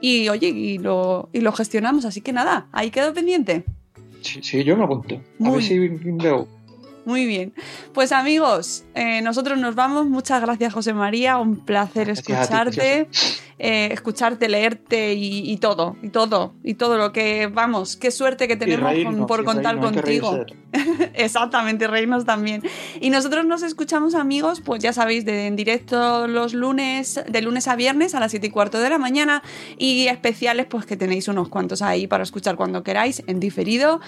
Y oye, y lo, y lo gestionamos, así que nada, ahí quedo pendiente. Sí, sí, yo me apunto. A Muy ver si veo. Muy bien. Pues amigos, eh, nosotros nos vamos. Muchas gracias, José María. Un placer Gracias a ti, escucharte, eh, escucharte, leerte y, y todo, y todo, y todo lo que vamos. Qué suerte que tenemos con- por contar reírnos, contigo. Exactamente, reírnos también. Y nosotros nos escuchamos, amigos, pues ya sabéis, de, en directo los lunes, de lunes a viernes a las 7 y cuarto de la mañana. Y especiales, pues que tenéis unos cuantos ahí para escuchar cuando queráis, en diferido,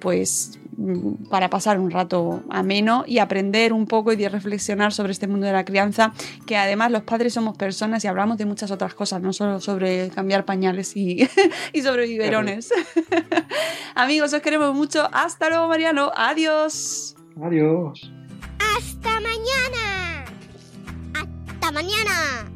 pues mm, para pasar un rato ameno y aprender un poco y de reflexionar sobre este mundo de la crianza, que además los padres somos personas y hablamos de muchas otras cosas, no solo sobre cambiar pañales y, y sobre biberones. Amigos, os queremos mucho. Hasta luego, Mariano. Adiós. Adiós. ¡Hasta mañana! ¡Hasta mañana!